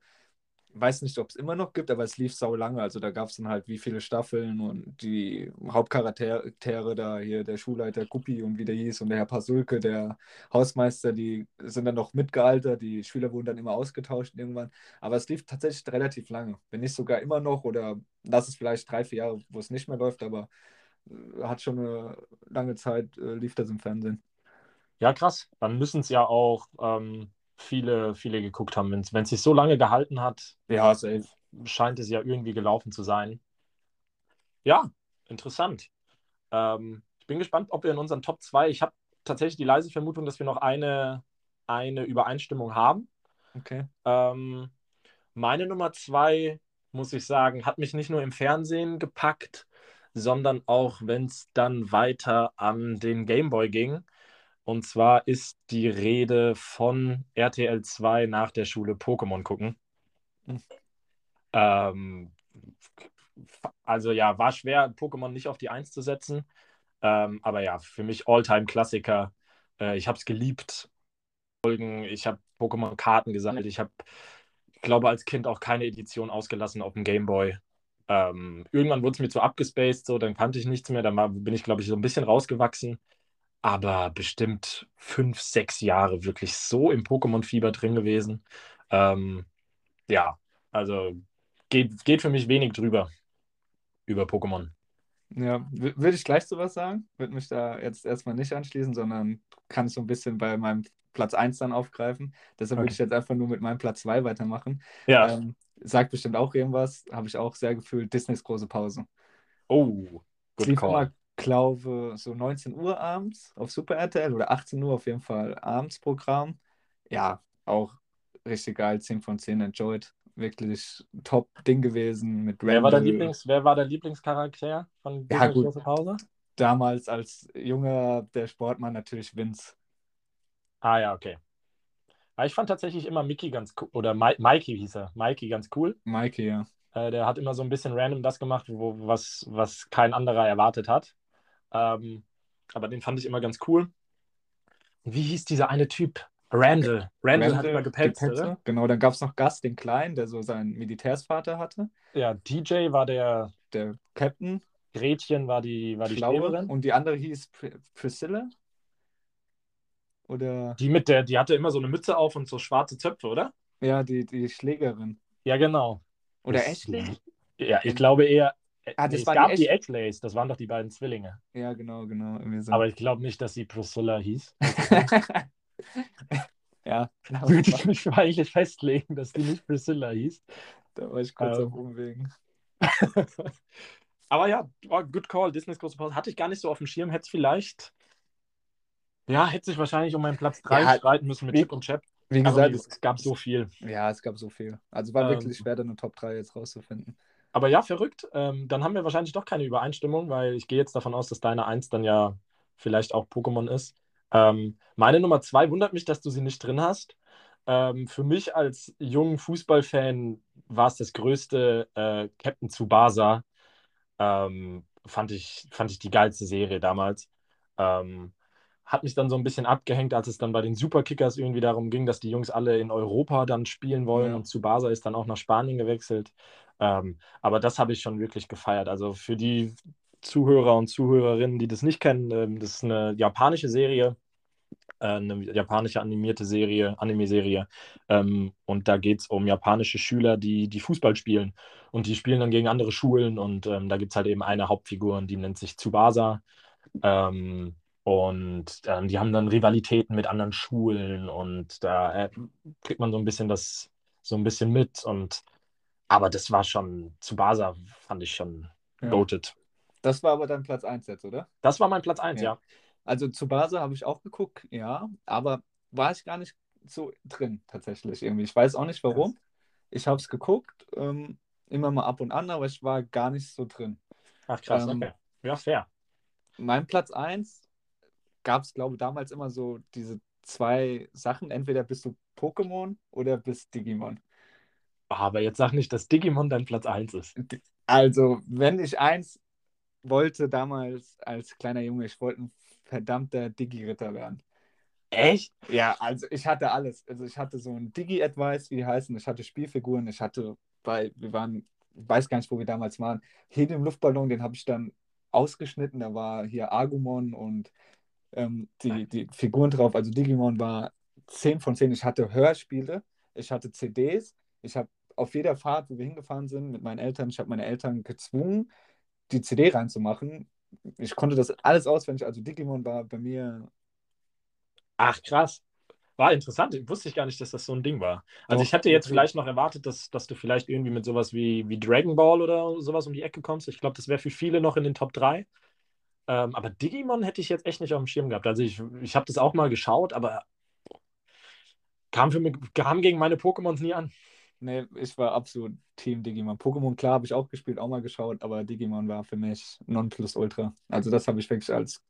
D: weiß nicht, ob es immer noch gibt, aber es lief sau lange. Also da gab es dann halt wie viele Staffeln und die Hauptcharaktere da hier, der Schulleiter Guppi und wie der hieß und der Herr Pasulke, der Hausmeister, die sind dann noch mitgealtert, die Schüler wurden dann immer ausgetauscht irgendwann. Aber es lief tatsächlich relativ lange. Wenn nicht sogar immer noch oder lass es vielleicht drei, vier Jahre, wo es nicht mehr läuft, aber äh, hat schon eine lange Zeit, äh, lief das im Fernsehen.
C: Ja, krass. Dann müssen es ja auch ähm, viele, viele geguckt haben. Wenn es sich so lange gehalten hat,
D: Ja, safe.
C: scheint es ja irgendwie gelaufen zu sein. Ja, interessant. Ähm, ich bin gespannt, ob wir in unseren Top 2, ich habe tatsächlich die leise Vermutung, dass wir noch eine, eine Übereinstimmung haben.
D: Okay.
C: Ähm, meine Nummer 2, muss ich sagen, hat mich nicht nur im Fernsehen gepackt, sondern auch, wenn es dann weiter an den Gameboy ging. Und zwar ist die Rede von RTL 2 nach der Schule Pokémon gucken.
D: Hm.
C: Ähm, also ja, war schwer, Pokémon nicht auf die Eins zu setzen. Ähm, aber ja, für mich All-Time-Klassiker. Äh, ich habe es geliebt. Folgen. Ich habe Pokémon-Karten gesammelt. Ich habe, ich glaube, als Kind auch keine Edition ausgelassen auf dem Gameboy. Ähm, irgendwann wurde es mir zu abgespaced, so, dann kannte ich nichts mehr. Dann war, bin ich, glaube ich, so ein bisschen rausgewachsen. Aber bestimmt fünf, sechs Jahre wirklich so im Pokémon-Fieber drin gewesen. Ähm, ja, also geht, geht für mich wenig drüber über Pokémon.
D: Ja, würde ich gleich sowas sagen. Würde mich da jetzt erstmal nicht anschließen, sondern kann so ein bisschen bei meinem Platz 1 dann aufgreifen. Deshalb würde
C: Okay.
D: ich jetzt einfach nur mit meinem Platz 2 weitermachen.
C: Ja.
D: Ähm, sagt bestimmt auch irgendwas, habe ich auch sehr gefühlt. Disneys große Pause.
C: Oh,
D: Es
C: good
D: lief immer, glaube so 19 Uhr abends auf Super RTL oder 18 Uhr auf jeden Fall abends Programm. Ja, auch richtig geil, 10 von 10 enjoyed. Wirklich top Ding gewesen mit
C: Wer war, dein
D: Randall.
C: Lieblings, wer war der Lieblingscharakter von
D: Ja, gut.
C: Pause?
D: Damals als junger der Sportmann natürlich Vince.
C: Ah ja, okay. Ja, ich fand tatsächlich immer Mickey ganz cool, oder Mi Mikey hieß er, Mikey ganz cool.
D: Mikey, ja.
C: Äh, der hat immer so ein bisschen random das gemacht, wo, was, was kein anderer erwartet hat. Ähm, aber den fand ich immer ganz cool. Und wie hieß dieser eine Typ? Randall. Randall, hat immer gepetzt, oder?
D: Genau, dann gab es noch Gus, den Kleinen, der so seinen Militärsvater hatte.
C: Ja, DJ war der,
D: Der Captain,
C: Gretchen war die, war die
D: Schlaue. Und die andere hieß Pr Priscilla. Oder,
C: Die mit der, die hatte immer so eine Mütze auf und so schwarze Zöpfe, oder?
D: ja, die, die Schlägerin.
C: Ja, genau.
D: Oder Ashley?
C: Ja, ich glaube eher.
D: Ah,
C: es
D: war
C: gab
D: die
C: Ashleys, das waren doch die beiden Zwillinge.
D: Ja, genau, genau. So.
C: Aber ich glaube nicht, dass sie Priscilla hieß. (laughs)
D: ja, da
C: Würde ich mich eigentlich festlegen, dass die nicht Priscilla hieß.
D: da war ich kurz
C: Ähm.
D: auf Umwegen. (laughs)
C: Aber ja, oh, good call. Disneys große Pause hatte ich gar nicht so auf dem Schirm. Hätte es vielleicht. Ja, hätte sich wahrscheinlich um meinen Platz 3
D: Ja,
C: streiten müssen mit
D: wie-
C: Chip und Chap.
D: Wie gesagt,
C: wie, es gab so viel.
D: ja, es gab so viel. Also war
C: Ähm.
D: wirklich schwer, da eine Top 3 jetzt rauszufinden.
C: Aber ja, verrückt. Ähm, dann haben wir wahrscheinlich doch keine Übereinstimmung, weil ich gehe jetzt davon aus, dass deine 1 dann ja vielleicht auch Pokémon ist. Ähm, meine Nummer 2 wundert mich, dass du sie nicht drin hast. Ähm, für mich als jungen Fußballfan war es das größte äh, Captain Tsubasa. Ähm, fand ich, fand ich die geilste Serie damals. Ähm, hat mich dann so ein bisschen abgehängt, als es dann bei den Superkickers irgendwie darum ging, dass die Jungs alle in Europa dann spielen wollen
D: Ja.
C: und Tsubasa ist dann auch nach Spanien gewechselt. Ähm, aber das habe ich schon wirklich gefeiert. Also für die Zuhörer und Zuhörerinnen, die das nicht kennen, ähm, das ist eine japanische Serie, äh, eine japanische animierte Serie, Anime-Serie. Ähm, und da geht es um japanische Schüler, die, die Fußball spielen. Und die spielen dann gegen andere Schulen. Und ähm, da gibt es halt eben eine Hauptfigur, und die nennt sich Tsubasa. Ähm, und ähm, die haben dann Rivalitäten mit anderen Schulen. Und da äh, kriegt man so ein bisschen das, so ein bisschen mit. Und aber das war schon, Tsubasa fand ich schon
D: Ja.
C: goated.
D: Das war aber dann Platz 1 jetzt, oder?
C: Das war mein Platz 1,
D: Ja.
C: ja.
D: Also zu Base habe ich auch geguckt, ja, aber war ich gar nicht so drin tatsächlich irgendwie. Ich weiß auch nicht warum. Ich habe es geguckt, ähm, immer mal ab und an, aber ich war gar nicht so drin.
C: Ach krass,
D: Ähm,
C: okay. Ja, fair.
D: Mein Platz 1 gab es, glaube ich, damals immer so diese zwei Sachen. Entweder bist du Pokémon oder bist Digimon.
C: Aber jetzt sag nicht, dass Digimon dein Platz 1 ist.
D: Also, wenn ich eins wollte damals als kleiner Junge, ich wollte ein verdammter Digi-Ritter werden.
C: Echt?
D: Ja, also ich hatte alles. Also ich hatte so ein Digi-Advice, wie die heißen. Ich hatte Spielfiguren. Ich hatte bei, wir waren, ich weiß gar nicht, wo wir damals waren, Helium Luftballon, den habe ich dann ausgeschnitten. Da war hier Agumon und ähm, die, die Figuren drauf. Also Digimon war 10 von 10. Ich hatte Hörspiele, ich hatte CDs. Ich habe auf jeder Fahrt, wo wir hingefahren sind mit meinen Eltern, ich habe meine Eltern gezwungen, die CD reinzumachen. Ich konnte das alles auswendig. Also Digimon war bei mir
C: Ach, krass. War interessant. Ich wusste ich gar nicht, dass das so ein Ding war. Also
D: Doch,
C: ich hätte jetzt vielleicht noch erwartet, dass, dass du vielleicht irgendwie mit sowas wie, wie Dragon Ball oder sowas um die Ecke kommst. Ich glaube, das wäre für viele noch in den Top 3. Ähm, aber Digimon hätte ich jetzt echt nicht auf dem Schirm gehabt. Also ich, ich habe das auch mal geschaut, aber kam, für mich, kam gegen meine Pokémons nie an.
D: Nee, ich war absolut Team Digimon. Pokémon, klar, habe ich auch gespielt, auch mal geschaut, aber Digimon war für mich Nonplusultra. Also das habe ich wirklich als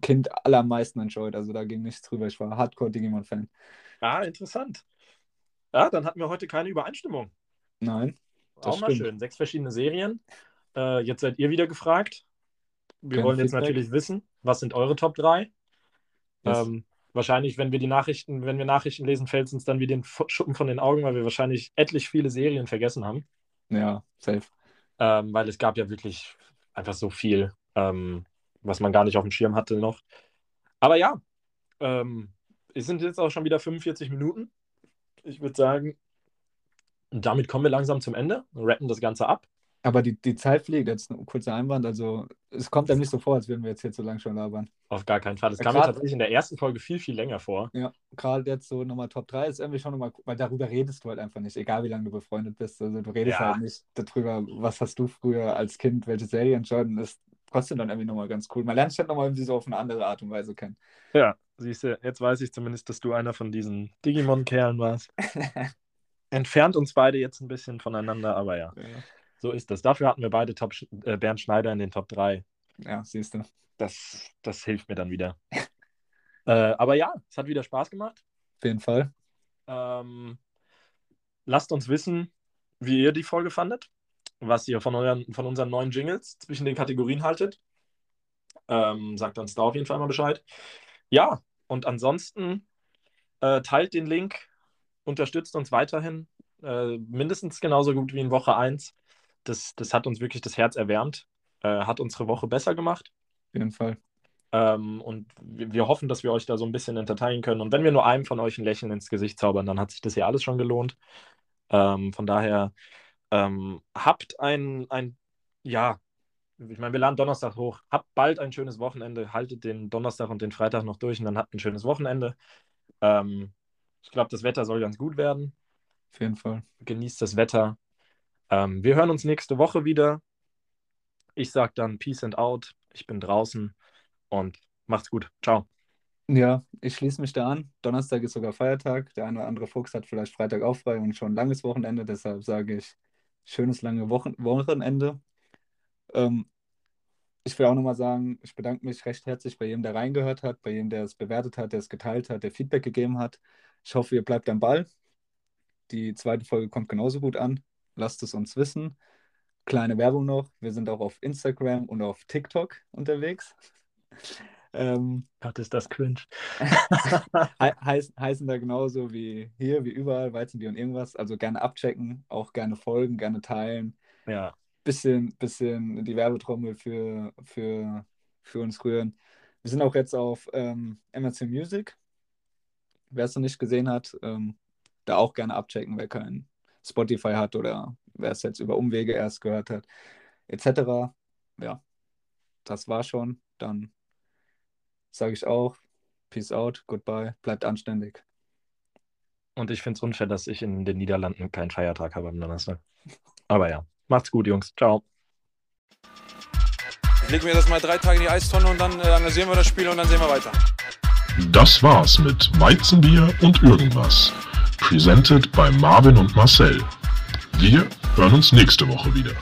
D: Kind allermeisten enjoyed. Also da ging nichts drüber. Ich war Hardcore-Digimon-Fan.
C: Ah, interessant. Ja, dann hatten wir heute keine Übereinstimmung.
D: Nein, Das
C: auch mal
D: stimmt.
C: schön. Sechs verschiedene Serien. Äh, jetzt seid ihr wieder gefragt. Wir
D: Kein
C: wollen jetzt
D: Feedback.
C: natürlich wissen, was sind eure Top 3?
D: Yes.
C: Ähm, wahrscheinlich, wenn wir die Nachrichten, wenn wir Nachrichten lesen, fällt es uns dann wie den Schuppen von den Augen, weil wir wahrscheinlich etlich viele Serien vergessen haben.
D: ja, safe.
C: ähm, weil es gab ja wirklich einfach so viel, ähm, was man gar nicht auf dem Schirm hatte noch. Aber ja, ähm, es sind jetzt auch schon wieder 45 Minuten. Ich würde sagen, damit kommen wir langsam zum Ende, rappen das Ganze ab.
D: Aber die, die Zeit fliegt, jetzt ein kurzer Einwand. Also, es kommt einem nicht so vor, als würden wir jetzt hier zu lang schon labern.
C: Auf gar keinen Fall. Das
D: Ja,
C: kam mir tatsächlich in der ersten Folge viel, viel länger vor.
D: Ja, gerade jetzt so nochmal Top 3 ist irgendwie schon nochmal, weil darüber redest du halt einfach nicht, egal wie lange du befreundet bist. Also, du redest
C: Ja.
D: halt nicht darüber, was hast du früher als Kind, welche Serie entscheiden. Das ist trotzdem dann irgendwie nochmal ganz cool. Man lernt sich halt nochmal irgendwie so auf eine andere Art und Weise kennen.
C: Ja, siehst du, jetzt weiß ich zumindest, dass du einer von diesen Digimon-Kerlen warst. (laughs) Entfernt uns beide jetzt ein bisschen voneinander, aber ja, so ist das. Dafür hatten wir beide Top, äh, Bernd Schneider in den Top 3.
D: Ja, siehst du.
C: Das, das hilft mir dann wieder. (laughs) äh, aber ja, es hat wieder Spaß gemacht.
D: Auf jeden Fall.
C: Ähm, lasst uns wissen, wie ihr die Folge fandet, was ihr von, euren, von unseren neuen Jingles zwischen den Kategorien haltet. Ähm, sagt uns da auf jeden Fall mal Bescheid. Ja, und ansonsten äh, teilt den Link, unterstützt uns weiterhin, äh, mindestens genauso gut wie in Woche 1. Das, das hat uns wirklich das Herz erwärmt, äh, hat unsere Woche besser gemacht.
D: Auf jeden Fall.
C: Ähm, und wir, wir hoffen, dass wir euch da so ein bisschen entertainen können. Und wenn wir nur einem von euch ein Lächeln ins Gesicht zaubern, dann hat sich das ja alles schon gelohnt. Ähm, von daher ähm, habt ein, ein, ja, ich meine, wir laden Donnerstag hoch. Habt bald ein schönes Wochenende. Haltet den Donnerstag und den Freitag noch durch und dann habt ein schönes Wochenende. Ähm, ich glaube, das Wetter soll ganz gut werden.
D: Auf jeden Fall.
C: Genießt das Wetter. Ähm, wir hören uns nächste Woche wieder. Ich sage dann Peace and Out. Ich bin draußen und macht's gut. Ciao.
D: Ja, ich schließe mich da an. Donnerstag ist sogar Feiertag. Der eine oder andere Fuchs hat vielleicht Freitag auch frei und schon ein langes Wochenende. Deshalb sage ich, schönes lange Wochen Wochenende. Ähm, ich will auch nochmal sagen, ich bedanke mich recht herzlich bei jedem, der reingehört hat, bei jedem, der es bewertet hat, der es geteilt hat, der Feedback gegeben hat. Ich hoffe, ihr bleibt am Ball. Die zweite Folge kommt genauso gut an. Lasst es uns wissen. Kleine Werbung noch. Wir sind auch auf Instagram und auf TikTok unterwegs. (laughs) Ähm,
C: Gott, ist das cringe. (laughs)
D: He (laughs) heißen, heißen da genauso wie hier, wie überall, Weizenbier und irgendwas. Also gerne abchecken, auch gerne folgen, gerne teilen.
C: Ja,
D: Bisschen, bisschen die Werbetrommel für, für, für uns rühren. Wir sind auch jetzt auf ähm, MRC Music. Wer es noch nicht gesehen hat, ähm, da auch gerne abchecken, wer kein Spotify hat oder wer es jetzt über Umwege erst gehört hat, etc. Ja, das war schon. Dann sage ich auch, Peace out, goodbye, bleibt anständig.
C: und ich finde es unfair, dass ich in den Niederlanden keinen Feiertag habe am Donnerstag. Aber ja, macht's gut, Jungs. Ciao.
G: Ich lege mir das mal drei Tage in die Eistonne und dann äh, analysieren wir das Spiel und dann sehen wir weiter.
B: Das war's mit Weizenbier und irgendwas. Presented bei Marvin und Marcel. Wir hören uns nächste Woche wieder.